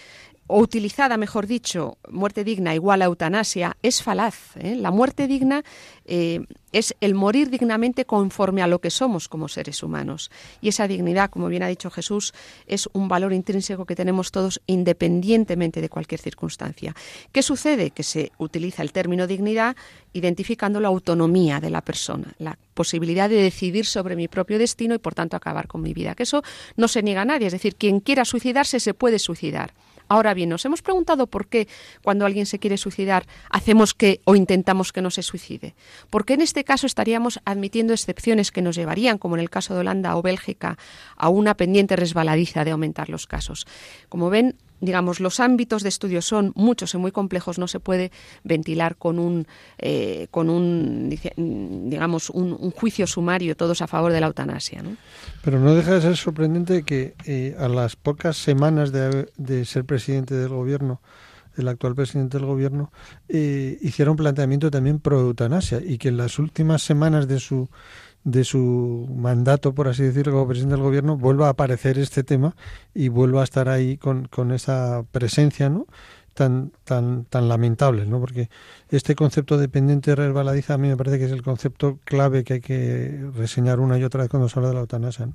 o utilizada, mejor dicho, muerte digna igual a eutanasia, es falaz. ¿eh? La muerte digna eh, es el morir dignamente conforme a lo que somos como seres humanos. Y esa dignidad, como bien ha dicho Jesús, es un valor intrínseco que tenemos todos independientemente de cualquier circunstancia. ¿Qué sucede? Que se utiliza el término dignidad identificando la autonomía de la persona, la posibilidad de decidir sobre mi propio destino y por tanto acabar con mi vida. Que eso no se niega a nadie, es decir, quien quiera suicidarse se puede suicidar. Ahora bien, nos hemos preguntado por qué cuando alguien se quiere suicidar hacemos que o intentamos que no se suicide. Porque en este caso estaríamos admitiendo excepciones que nos llevarían, como en el caso de Holanda o Bélgica, a una pendiente resbaladiza de aumentar los casos. Como ven, digamos, los ámbitos de estudio son muchos y muy complejos, no se puede ventilar con un, eh, con un digamos, un, juicio sumario todos a favor de la eutanasia. ¿no? Pero no deja de ser sorprendente que eh, a las pocas semanas de, de, ser presidente del gobierno, el actual presidente del gobierno, eh, hiciera un planteamiento también pro eutanasia y que en las últimas semanas de su de su mandato, por así decirlo, como presidente del gobierno, vuelva a aparecer este tema y vuelva a estar ahí con, con esa presencia, ¿no? tan tan tan lamentable, ¿no? Porque este concepto de dependiente resbaladiza a mí me parece que es el concepto clave que hay que reseñar una y otra vez cuando se habla de la eutanasia.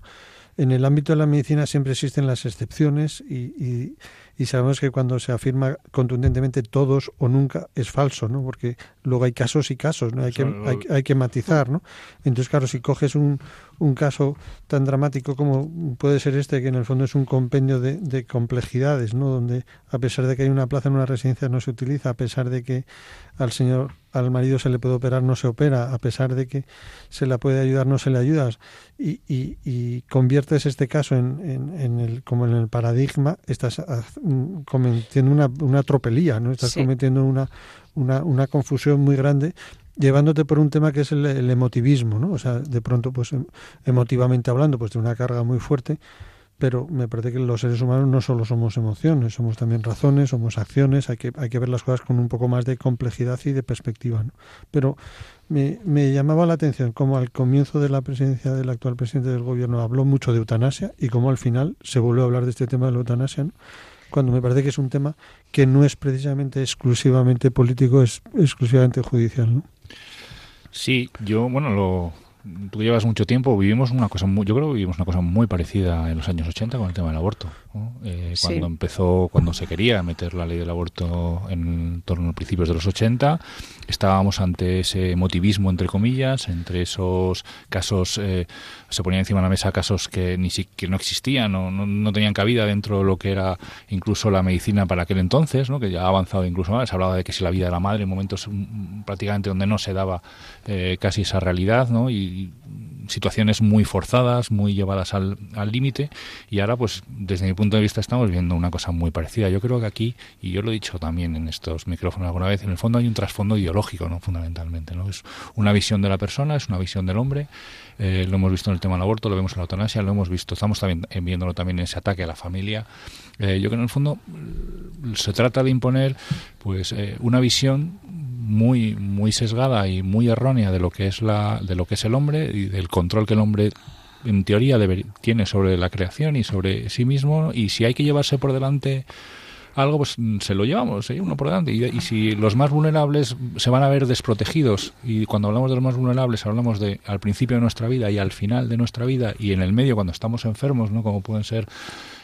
En el ámbito de la medicina siempre existen las excepciones y, y sabemos que cuando se afirma contundentemente todos o nunca es falso, ¿no? Porque luego hay casos y casos, ¿no? Hay que, hay, hay que matizar, ¿no? Entonces, claro, si coges un, un caso tan dramático como puede ser este, que en el fondo es un compendio de, de, complejidades, ¿no? Donde a pesar de que hay una plaza en una residencia no se utiliza, a pesar de que al señor, al marido se le puede operar, no se opera, a pesar de que se la puede ayudar, no se le ayudas, y, y, y conviertes este caso en, en, en, el, como en el paradigma, estás cometiendo una, una tropelía, ¿no? Estás cometiendo una, una, una confusión muy grande llevándote por un tema que es el, emotivismo, ¿no? O sea, de pronto, pues em, emotivamente hablando, pues de una carga muy fuerte, pero me parece que los seres humanos no solo somos emociones, somos también razones, somos acciones, hay que, hay que ver las cosas con un poco más de complejidad y de perspectiva, ¿no? Pero me, me llamaba la atención como al comienzo de la presidencia del actual presidente del gobierno habló mucho de eutanasia y como al final se volvió a hablar de este tema de la eutanasia, ¿no? Cuando me parece que es un tema que no es precisamente exclusivamente político, es exclusivamente judicial, ¿no? Sí, yo, bueno, lo, tú llevas mucho tiempo, vivimos una cosa muy, yo creo que vivimos una cosa muy parecida en los años 80 con el tema del aborto. Eh, cuando empezó, cuando se quería meter la ley del aborto en torno a principios de los 80, estábamos ante ese motivismo, entre comillas, entre esos casos, eh, se ponían encima de la mesa casos que ni siquiera no existían o no, no, tenían cabida dentro de lo que era incluso la medicina para aquel entonces, ¿no? que ya ha avanzado incluso más. Se hablaba de que si la vida de la madre, en momentos mm, prácticamente donde no se daba eh, casi esa realidad, ¿no? y situaciones muy forzadas, muy llevadas al límite y ahora pues desde mi punto de vista estamos viendo una cosa muy parecida. Yo creo que aquí, y yo lo he dicho también en estos micrófonos alguna vez, en el fondo hay un trasfondo ideológico, ¿no? fundamentalmente. ¿no? Es una visión de la persona, es una visión del hombre, eh, lo hemos visto en el tema del aborto, lo vemos en la eutanasia, lo hemos visto, estamos también viéndolo también en ese ataque a la familia. Eh, yo creo que en el fondo se trata de imponer pues eh, una visión muy muy sesgada y muy errónea de lo que es la de lo que es el hombre y del control que el hombre en teoría tiene sobre la creación y sobre sí mismo. Y si hay que llevarse por delante algo pues se lo llevamos ¿eh? uno por delante. Y, y, si los más vulnerables se van a ver desprotegidos y cuando hablamos de los más vulnerables hablamos de al principio de nuestra vida y al final de nuestra vida y en el medio cuando estamos enfermos no como pueden ser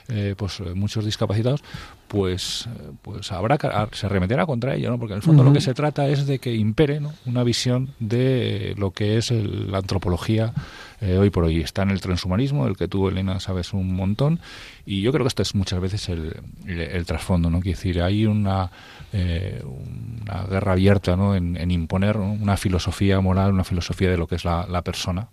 eh, pues muchos discapacitados, pues, pues habrá se arremeterá contra ello, ¿no? Porque en el fondo lo que se trata es de que impere una visión de lo que es la antropología eh, hoy por hoy. Está en el transhumanismo, el que tú, Elena, sabes un montón, y yo creo que esto es muchas veces el, el, trasfondo, ¿no? Quiere decir, hay una, eh, una guerra abierta ¿no? en, imponer una filosofía moral, una filosofía de lo que es la, la persona,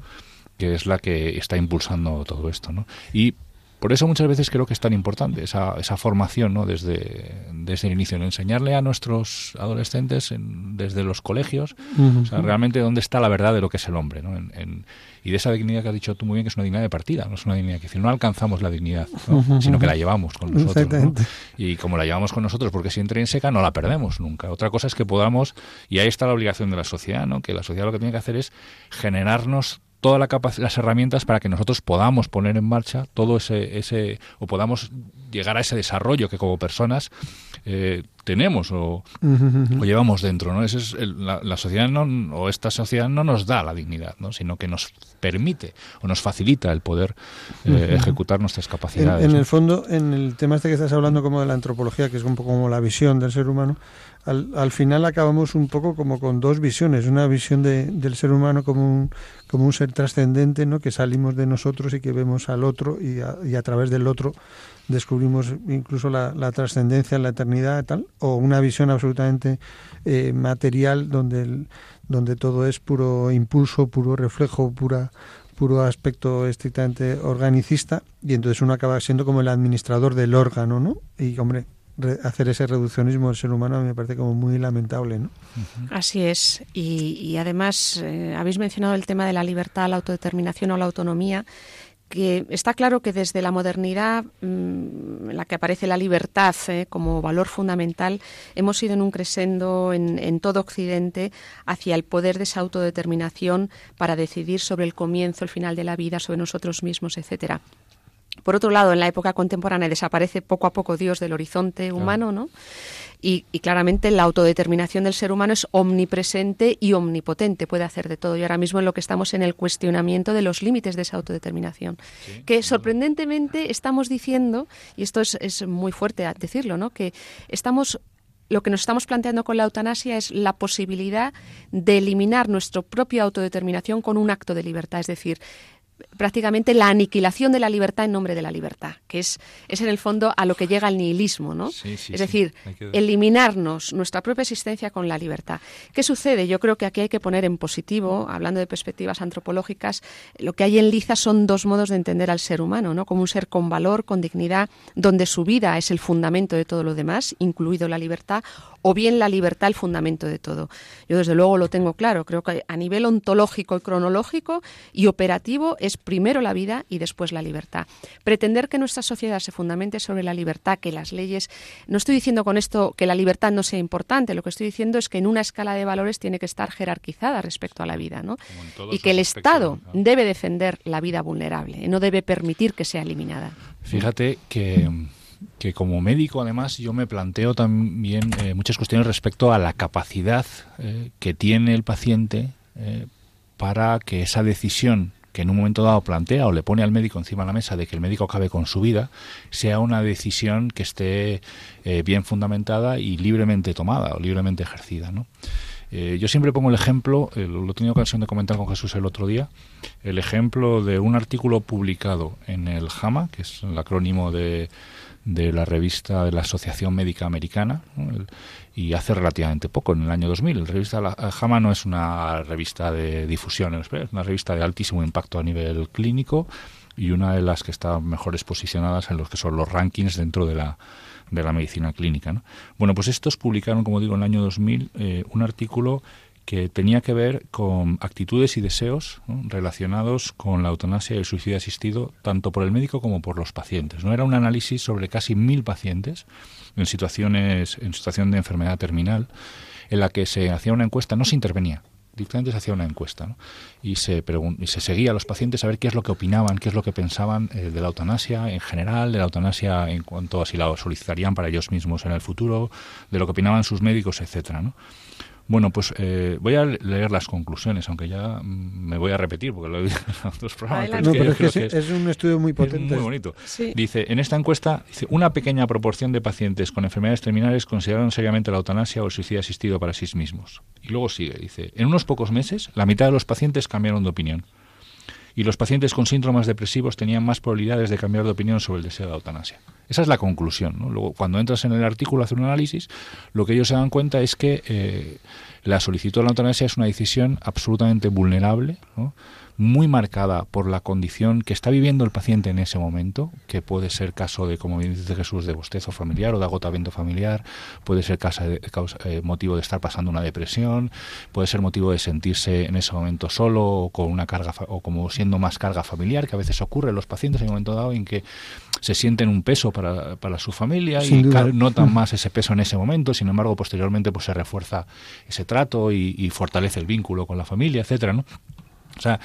que es la que está impulsando todo esto, ¿no? Y por eso muchas veces creo que es tan importante esa, esa formación ¿no? desde, desde el inicio, enseñarle a nuestros adolescentes desde los colegios o sea, realmente dónde está la verdad de lo que es el hombre. ¿no? En, y de esa dignidad que has dicho tú muy bien, que es una dignidad de partida, no es una dignidad que decir, no alcanzamos la dignidad, sino que la llevamos con nosotros. Y como la llevamos con nosotros porque si seca no la perdemos nunca. Otra cosa es que podamos, y ahí está la obligación de la sociedad, ¿no? que la sociedad lo que tiene que hacer es generarnos todas la las herramientas para que nosotros podamos poner en marcha todo ese, ese o podamos llegar a ese desarrollo que como personas eh, tenemos o, llevamos dentro no es la, sociedad no, o esta sociedad no nos da la dignidad ¿no? sino que nos permite o nos facilita el poder eh, ejecutar nuestras capacidades en, el fondo en el tema este que estás hablando como de la antropología que es un poco como la visión del ser humano al, al final acabamos un poco como con dos visiones una visión de, del ser humano como un como un ser trascendente, ¿no? que salimos de nosotros y que vemos al otro y a, través del otro descubrimos incluso la, la trascendencia, la eternidad, tal, o una visión absolutamente eh, material donde, donde todo es puro impulso, puro reflejo, pura puro aspecto estrictamente organicista y entonces uno acaba siendo como el administrador del órgano, ¿no? Y hombre, hacer ese reduccionismo del ser humano me parece como muy lamentable. ¿no? Así es. Y, además eh, habéis mencionado el tema de la libertad, la autodeterminación o la autonomía que está claro que desde la modernidad mm, en la que aparece la libertad eh, como valor fundamental, hemos ido en un crescendo en, en, todo Occidente hacia el poder de esa autodeterminación para decidir sobre el comienzo, el final de la vida, sobre nosotros mismos, etcétera. Por otro lado, en la época contemporánea desaparece poco a poco Dios del horizonte humano, ¿no? Y, claramente la autodeterminación del ser humano es omnipresente y omnipotente, puede hacer de todo. Y ahora mismo en lo que estamos en el cuestionamiento de los límites de esa autodeterminación. que sorprendentemente estamos diciendo, y esto es, es muy fuerte decirlo, ¿no? que estamos lo que nos estamos planteando con la eutanasia es la posibilidad de eliminar nuestra propia autodeterminación con un acto de libertad. Es decir, prácticamente la aniquilación de la libertad en nombre de la libertad, que es, es en el fondo a lo que llega el nihilismo, ¿no? es decir, eliminarnos nuestra propia existencia con la libertad. ¿Qué sucede? Yo creo que aquí hay que poner en positivo, hablando de perspectivas antropológicas, lo que hay en Liza son dos modos de entender al ser humano, ¿no? Como un ser con valor, con dignidad, donde su vida es el fundamento de todo lo demás, incluido la libertad, o bien la libertad el fundamento de todo. Yo desde luego lo tengo claro, creo que a nivel ontológico y cronológico y operativo es primero la vida y después la libertad. Pretender que nuestra sociedad se fundamente sobre la libertad, que las leyes, no estoy diciendo con esto que la libertad no sea importante, lo que estoy diciendo es que en una escala de valores tiene que estar jerarquizada respecto a la vida, ¿no? Y que el Estado debe defender la vida vulnerable, no debe permitir que sea eliminada. Fíjate que que como médico además yo me planteo también eh, muchas cuestiones respecto a la capacidad eh, que tiene el paciente eh, para que esa decisión que en un momento dado plantea o le pone al médico encima de la mesa de que el médico acabe con su vida, sea una decisión que esté bien fundamentada y libremente tomada o libremente ejercida. ¿no? yo siempre pongo el ejemplo, lo he tenido ocasión de comentar con Jesús el otro día, el ejemplo de un artículo publicado en el JAMA, que es el acrónimo de de la revista de la Asociación Médica Americana y hace relativamente poco, en el año 2000. La revista JAMA no es una revista de difusión, es una revista de altísimo impacto a nivel clínico y una de las que está mejores posicionadas en los que son los rankings dentro de la, de la medicina clínica. Bueno, pues estos publicaron, como digo, en el año 2000 eh, un artículo que tenía que ver con actitudes y deseos relacionados con la eutanasia y el suicidio asistido, tanto por el médico como por los pacientes. No era un análisis sobre casi mil pacientes en situaciones, en situación de enfermedad terminal, en la que se hacía una encuesta, no se intervenía, directamente se hacía una encuesta y, se y se seguía a los pacientes a ver qué es lo que opinaban, qué es lo que pensaban eh, de la eutanasia en general, de la eutanasia en cuanto a si la solicitarían para ellos mismos en el futuro, de lo que opinaban sus médicos, etcétera. ¿no? Bueno, pues eh, voy a leer las conclusiones, aunque ya me voy a repetir porque lo he dicho en otros programas. no, pero es, que es, un estudio muy potente. muy bonito. Dice, en esta encuesta, dice, una pequeña proporción de pacientes con enfermedades terminales consideraron seriamente la eutanasia o el suicidio asistido para sí mismos. Y luego sigue, dice, en unos pocos meses, la mitad de los pacientes cambiaron de opinión y los pacientes con síntomas depresivos tenían más probabilidades de cambiar de opinión sobre el deseo de la eutanasia. Esa es la conclusión. Luego, cuando entras en el artículo a hacer un análisis, lo que ellos se dan cuenta es que eh, la solicitud de la eutanasia es una decisión absolutamente vulnerable. Muy marcada por la condición que está viviendo el paciente en ese momento, que puede ser caso de, como bien dice Jesús, de bostezo familiar o de agotamiento familiar, puede ser causa de, causa, eh, motivo de estar pasando una depresión, puede ser motivo de sentirse en ese momento solo o con una carga o como siendo más carga familiar, que a veces ocurre en los pacientes en un momento dado en que se sienten un peso para, para su familia y notan más ese peso en ese momento, sin embargo posteriormente pues se refuerza ese trato y, y fortalece el vínculo con la familia, etcétera, ¿no? O sea,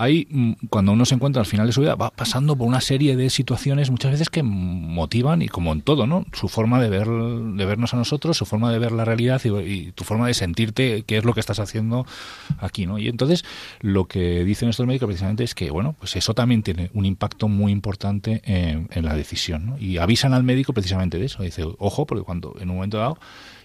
ahí mm, cuando uno se encuentra al final de su vida va pasando por una serie de situaciones muchas veces que motivan y como en todo no su forma de ver de vernos a nosotros su forma de ver la realidad y, tu forma de sentirte qué es lo que estás haciendo aquí no y entonces lo que dicen estos médicos precisamente es que bueno pues eso también tiene un impacto muy importante en, en la decisión ¿no? y avisan al médico precisamente de eso. Dice ojo porque cuando en un momento dado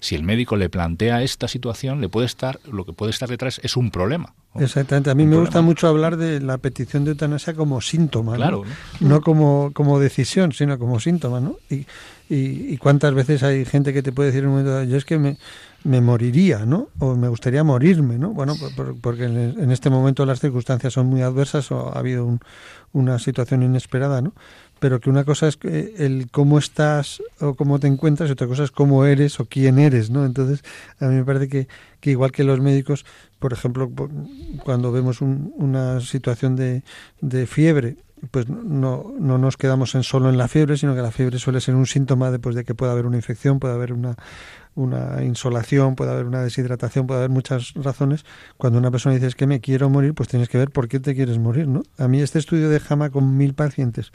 si el médico le plantea esta situación, le puede estar, lo que puede estar detrás es un problema. Exactamente. A mí me gusta mucho hablar de la petición de eutanasia como síntoma, ¿no? ¿no? como, como decisión, sino como síntoma, ¿no? Y, y, cuántas veces hay gente que te puede decir en un momento, yo es que me, me moriría, ¿no? O me gustaría morirme, ¿no? Bueno, porque en este momento las circunstancias son muy adversas o ha habido una situación inesperada, ¿no? Pero que una cosa es el cómo estás o cómo te encuentras y otra cosa es cómo eres o quién eres, ¿no? Entonces, a mí me parece que, que igual que los médicos, por ejemplo, cuando vemos una situación de, de fiebre, pues no, no nos quedamos en solo en la fiebre, sino que la fiebre suele ser un síntoma de, pues, de que puede haber una infección, puede haber una, una insolación, puede haber una deshidratación, puede haber muchas razones. Cuando una persona dice es que me quiero morir, pues tienes que ver por qué te quieres morir, ¿no? A mí este estudio de Jama con mil pacientes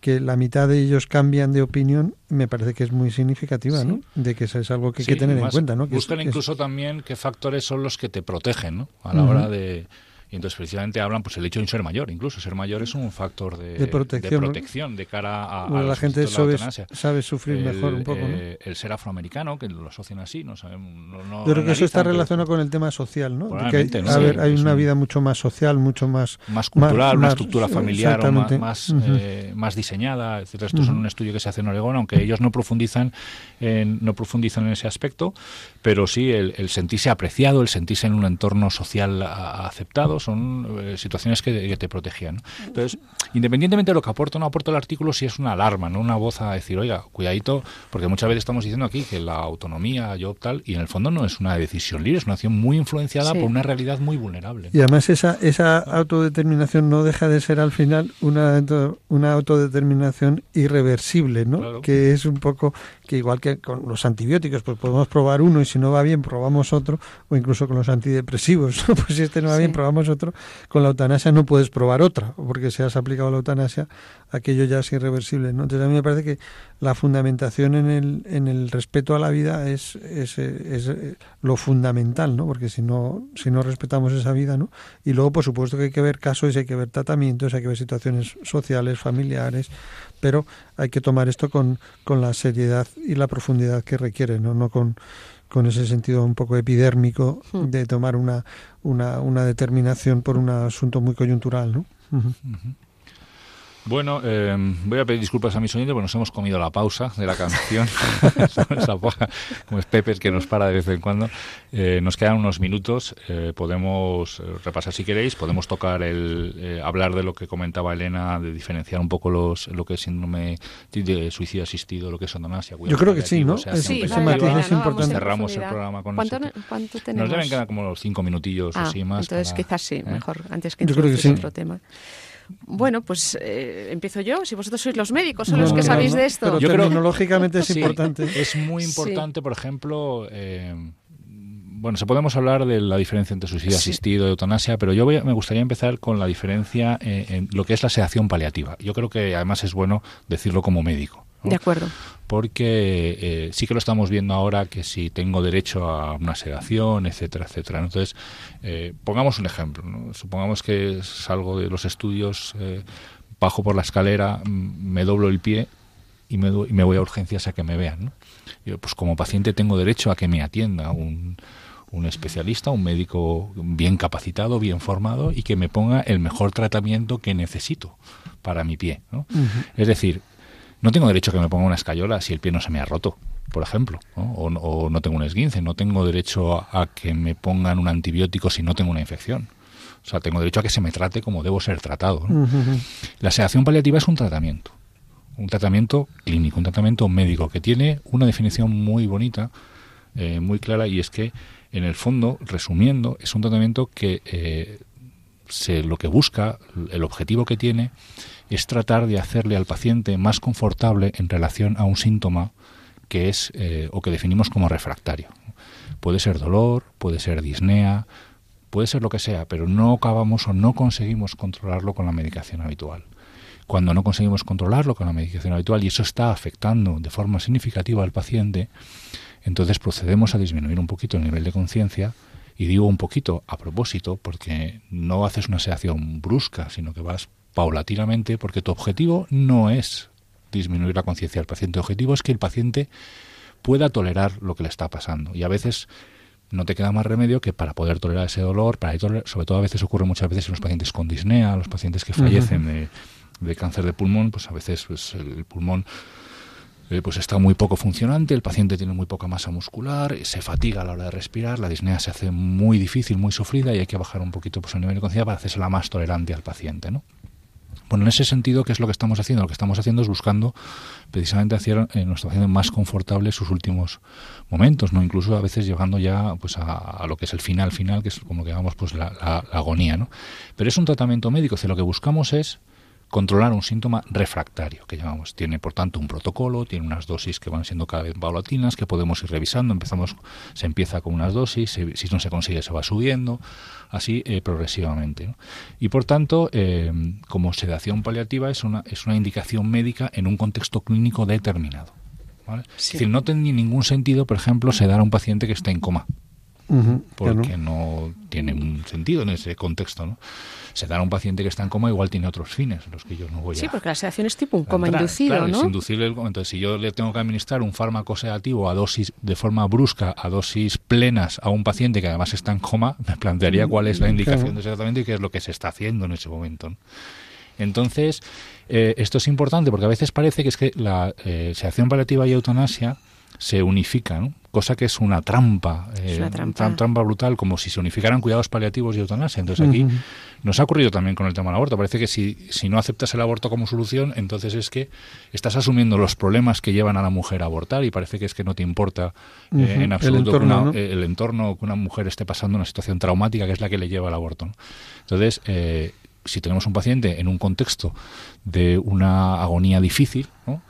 que la mitad de ellos cambian de opinión, me parece que es muy significativa, ¿no? De que eso es algo que hay que tener en cuenta, ¿no? buscan incluso también qué factores son los que te protegen, ¿no? A la hora de y entonces precisamente hablan pues el hecho de ser mayor, incluso. Ser mayor es un factor de, protección, de, cara a, la gente sabe, sabe, sufrir mejor un poco. Eh, el ser afroamericano, que lo asocian así, no sabemos. No, Yo creo que eso está relacionado con el tema social, ¿no? hay, a ver, hay una vida mucho más social, mucho más... Más cultural, una estructura familiar más, eh, más, diseñada, Esto es un estudio que se hace en Oregón, aunque ellos no profundizan en, no profundizan en ese aspecto, pero sí el, el sentirse apreciado, el sentirse en un entorno social aceptado, son eh, situaciones que, te protegían. Entonces, independientemente de lo que aporta o no aporta el artículo, sí es una alarma, no una voz a decir, oiga, cuidadito, porque muchas veces estamos diciendo aquí que la autonomía, yo tal, y en el fondo no es una decisión libre, es una acción muy influenciada por una realidad muy vulnerable. Y además esa, esa autodeterminación no deja de ser al final una, una autodeterminación irreversible, ¿no? Que es un poco que igual que con los antibióticos, pues podemos probar uno y si no va bien probamos otro, o incluso con los antidepresivos, pues si este no va bien probamos otro, con la eutanasia no puedes probar otra, porque si has aplicado la eutanasia, aquello ya es irreversible. ¿no? Entonces a mí me parece que la fundamentación en el, en el respeto a la vida es, es, es, eh, lo fundamental, ¿no? porque si no, si no respetamos esa vida, ¿no? y luego por supuesto que hay que ver casos, hay que ver tratamientos, hay que ver situaciones sociales, familiares, pero hay que tomar esto con, con la seriedad y la profundidad que requiere, no, no con con ese sentido un poco epidérmico hmm. de tomar una, una, una determinación por un asunto muy coyuntural, ¿no? Bueno, eh, voy a pedir disculpas a mis oyentes porque nos hemos comido la pausa de la canción. como es Pepe que nos para de vez en cuando. Eh, nos quedan unos minutos. Eh, podemos repasar si queréis. Podemos tocar el. hablar de lo que comentaba Elena, de diferenciar un poco los, lo que es síndrome de suicidio asistido, lo que es eutanasia. Yo creo que sí, ¿no? sí, ese matiz es importante. Cerramos el programa con ¿Cuánto, ¿Cuánto tenemos? Nos deben quedar como los cinco minutillos o ah, así más. Entonces quizás sí, mejor, antes que introducir otro tema. Bueno, pues eh, empiezo yo. Si vosotros sois los médicos, son los que sabéis de esto. Pero yo terminológicamente es importante. Es muy importante, por ejemplo. Eh, bueno, se podemos hablar de la diferencia entre suicidio asistido y eutanasia, pero yo me gustaría empezar con la diferencia eh, en lo que es la sedación paliativa. Yo creo que además es bueno decirlo como médico. De acuerdo. Porque eh, sí que lo estamos viendo ahora que si tengo derecho a una sedación, etcétera, etcétera. Entonces, eh, pongamos un ejemplo. Supongamos que salgo de los estudios, eh, bajo por la escalera, me doblo el pie y me, y me voy a urgencias a que me vean. Yo, pues como paciente tengo derecho a que me atienda un, un especialista, un médico bien capacitado, bien formado y que me ponga el mejor tratamiento que necesito para mi pie. ¿no? Es decir, no tengo derecho a que me ponga una escayola si el pie no se me ha roto, por ejemplo, O, no tengo un esguince, no tengo derecho a, que me pongan un antibiótico si no tengo una infección. O sea, tengo derecho a que se me trate como debo ser tratado. La sedación paliativa es un tratamiento, un tratamiento clínico, un tratamiento médico que tiene una definición muy bonita, eh, muy clara, y es que en el fondo, resumiendo, es un tratamiento que eh, lo que busca, el objetivo que tiene, es tratar de hacerle al paciente más confortable en relación a un síntoma que es eh, o que definimos como refractario. Puede ser dolor, puede ser disnea, puede ser lo que sea, pero no acabamos o no conseguimos controlarlo con la medicación habitual. Cuando no conseguimos controlarlo con la medicación habitual y eso está afectando de forma significativa al paciente, entonces procedemos a disminuir un poquito el nivel de conciencia y digo un poquito a propósito porque no haces una sedación brusca, sino que vas paulatinamente porque tu objetivo no es disminuir la conciencia del paciente, el objetivo es que el paciente pueda tolerar lo que le está pasando. Y a veces no te queda más remedio que para poder tolerar ese dolor, para sobre todo a veces ocurre muchas veces en los pacientes con disnea, los pacientes que fallecen de, cáncer de pulmón, pues a veces pues, el pulmón eh, pues está muy poco funcionante, el paciente tiene muy poca masa muscular, se fatiga a la hora de respirar, la disnea se hace muy difícil, muy sufrida y hay que bajar un poquito pues, el nivel de conciencia para hacerse la más tolerante al paciente, ¿no? Bueno, en ese sentido, ¿qué es lo que estamos haciendo? Lo que estamos haciendo es buscando precisamente hacer eh, nuestro paciente más confortable sus últimos momentos, no incluso a veces llegando ya pues a, lo que es el final final, que es como que llamamos pues la, la, agonía, ¿no? Pero es un tratamiento médico, o lo que buscamos es controlar un síntoma refractario, que llamamos. Tiene, por tanto, un protocolo, tiene unas dosis que van siendo cada vez paulatinas, que podemos ir revisando. Empezamos, se empieza con unas dosis, si no se consigue se va subiendo, así eh, progresivamente. Y, por tanto, eh, como sedación paliativa es una, es una indicación médica en un contexto clínico determinado. Es decir, no tiene ningún sentido, por ejemplo, sedar a un paciente que está en coma. Porque no. tiene un sentido en ese contexto, ¿no? se da a un paciente que está en coma igual tiene otros fines, los que yo no voy a... Sí, porque la sedación es tipo un coma inducido, ¿no? Es inducible entonces, si yo le tengo que administrar un fármaco sedativo a dosis de forma brusca, a dosis plenas a un paciente que además está en coma, me plantearía cuál es la mm, indicación de ese tratamiento y qué es lo que se está haciendo en ese momento. Entonces, eh, esto es importante porque a veces parece que es que la eh, sedación paliativa y eutanasia se unifican, cosa que es una trampa, eh, una trampa. brutal, como si se unificaran cuidados paliativos y eutanasia. Entonces aquí nos ha ocurrido también con el tema del aborto. Parece que si, si no aceptas el aborto como solución, entonces es que estás asumiendo los problemas que llevan a la mujer a abortar y parece que es que no te importa eh, en absoluto el entorno, que una, el entorno, que una mujer esté pasando una situación traumática que es la que le lleva al aborto. Entonces, eh, si tenemos un paciente en un contexto de una agonía difícil, ¿no?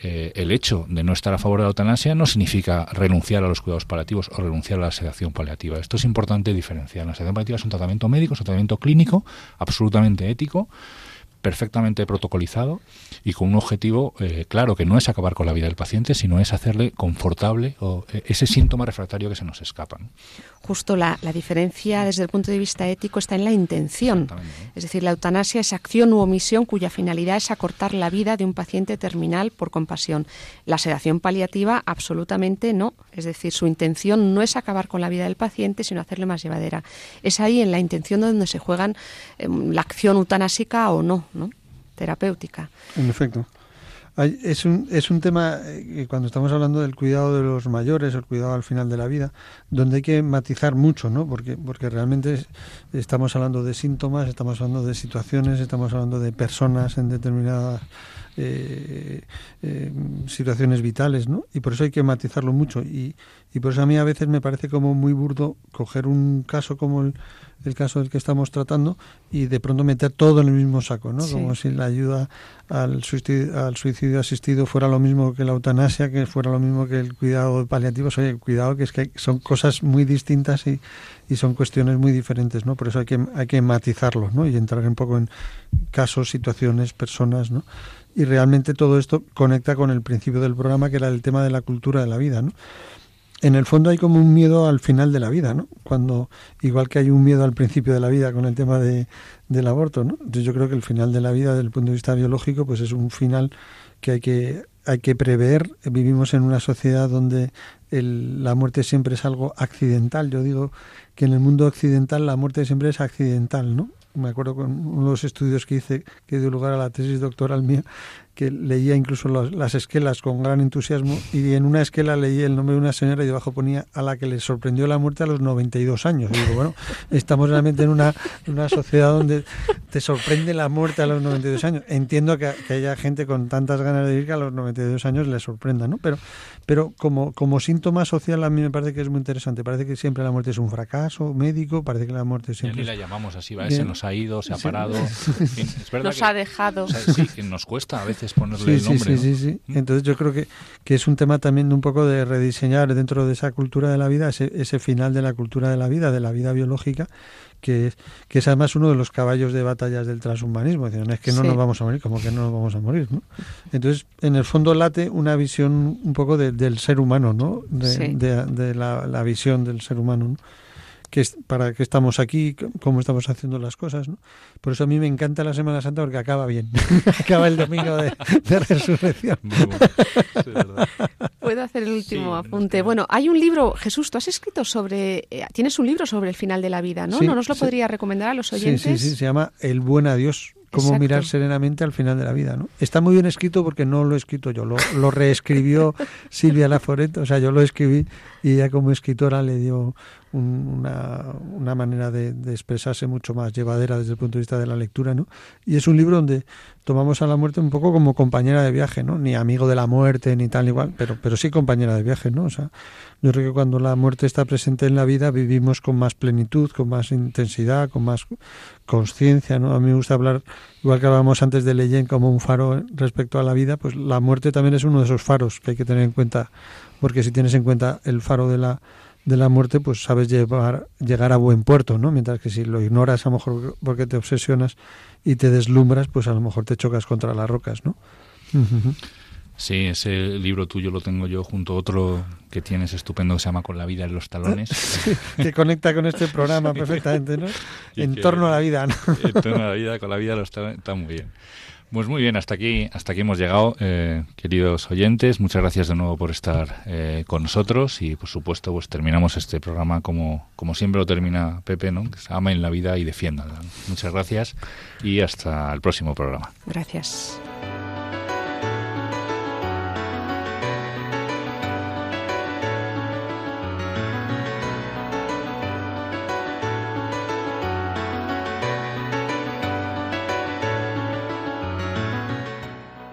Eh, el hecho de no estar a favor de la eutanasia no significa renunciar a los cuidados paliativos o renunciar a la sedación paliativa. Esto es importante diferenciar. La sedación paliativa es un tratamiento médico, es un tratamiento clínico, absolutamente ético, perfectamente protocolizado y con un objetivo eh, claro que no es acabar con la vida del paciente, sino es hacerle confortable o, eh, ese síntoma refractario que se nos escapa. Justo la, diferencia desde el punto de vista ético está en la intención. Es decir, la eutanasia es acción u omisión cuya finalidad es acortar la vida de un paciente terminal por compasión. La sedación paliativa absolutamente no. Es decir, su intención no es acabar con la vida del paciente, sino hacerle más llevadera. Es ahí en la intención donde se juegan em, la acción eutanásica o no, ¿no? terapéutica. En efecto. es, un, es un tema eh, cuando estamos hablando del cuidado de los mayores, el cuidado al final de la vida, donde hay que matizar mucho, ¿no? Porque, porque realmente estamos hablando de síntomas, estamos hablando de situaciones, estamos hablando de personas en determinadas eh, eh, situaciones vitales, ¿no? Y por eso hay que matizarlo mucho. Y, y por eso a mí a veces me parece como muy burdo coger un caso como el, el caso del que estamos tratando y de pronto meter todo en el mismo saco, ¿no? Como si la ayuda al suicidio, al suicidio asistido fuera lo mismo que la eutanasia, que fuera lo mismo que el cuidado paliativo. Oye, cuidado que es que son cosas muy distintas y, y son cuestiones muy diferentes, ¿no? Por eso hay que, hay que matizarlos, ¿no? Y entrar un poco en casos, situaciones, personas, ¿no? y realmente todo esto conecta con el principio del programa que era el tema de la cultura de la vida, ¿no? En el fondo hay como un miedo al final de la vida, ¿no? Cuando, igual que hay un miedo al principio de la vida con el tema de, del aborto, ¿no? Entonces yo creo que el final de la vida, desde el punto de vista biológico, pues es un final que hay que, hay que prever. Vivimos en una sociedad donde el, la muerte siempre es algo accidental. Yo digo que en el mundo occidental la muerte siempre es accidental, ¿no? Me acuerdo con uno de los estudios que hice, que dio lugar a la tesis doctoral mía, que leía incluso las esquelas con gran entusiasmo y en una esquela leí el nombre de una señora y debajo ponía a la que le sorprendió la muerte a los 92 años. Y digo, bueno, estamos realmente en una, una sociedad donde te sorprende la muerte a los 92 años. Entiendo que, haya gente con tantas ganas de vivir que a los 92 años le sorprenda, ¿no? Pero, pero como, como síntoma social a mí me parece que es muy interesante. Parece que siempre la muerte es un fracaso médico, parece que la muerte siempre... Y la llamamos así, ¿vale? se nos ha ido, se ha parado. nos ha dejado. sí, que nos cuesta a veces ponerle el nombre. Sí, sí, sí, ¿Mm? Entonces yo creo que, que es un tema también de un poco de rediseñar dentro de esa cultura de la vida, ese, ese final de la cultura de la vida, de la vida biológica, que es, que es además uno de los caballos de batallas del transhumanismo. no es que no nos vamos a morir, como que no nos vamos a morir. ¿no? Entonces, en el fondo late una visión un poco del ser humano, ¿no? de, de, la, la, visión del ser humano. ¿no? Que para qué estamos aquí, cómo estamos haciendo las cosas. ¿no? Por eso a mí me encanta la Semana Santa porque acaba bien. acaba el domingo de, resurrección. Puedo hacer el último apunte. Bueno, hay un libro, Jesús, tú has escrito sobre, eh, tienes un libro sobre el final de la vida, ¿no? ¿No nos lo podría recomendar a los oyentes? Sí, sí, sí, se llama El buen adiós cómo mirar serenamente al final de la vida. ¿no? Está muy bien escrito porque no lo he escrito yo, lo, lo reescribió Silvia Laforet, o sea, yo lo escribí y ella como escritora le dio una, manera de, expresarse mucho más llevadera desde el punto de vista de la lectura, ¿no? Y es un libro donde tomamos a la muerte un poco como compañera de viaje, ¿no? Ni amigo de la muerte, ni tal, igual, pero, pero sí compañera de viaje, ¿no? O sea, yo creo que cuando la muerte está presente en la vida vivimos con más plenitud, con más intensidad, con más conciencia, ¿no? A mí me gusta hablar, igual que hablábamos antes de Leyen como un faro respecto a la vida, pues la muerte también es uno de esos faros que hay que tener en cuenta, porque si tienes en cuenta el faro de la de la muerte, pues sabes llevar, llegar a buen puerto, ¿no? Mientras que si lo ignoras, a lo mejor porque te obsesionas y te deslumbras, pues a lo mejor te chocas contra las rocas, ¿no? Sí, ese libro tuyo lo tengo yo junto a otro que tienes estupendo que se llama Con la vida en los talones. que conecta con este programa perfectamente, ¿no? en torno a la vida, ¿no? en torno a la vida, con la vida en los talones, está muy bien. Pues muy bien, hasta aquí, hasta aquí hemos llegado, eh, queridos oyentes. Muchas gracias de nuevo por estar eh, con nosotros y, por supuesto, pues terminamos este programa como, como siempre lo termina Pepe, ¿no? Que amen la vida y defiéndanla. Muchas gracias y hasta el próximo programa. Gracias.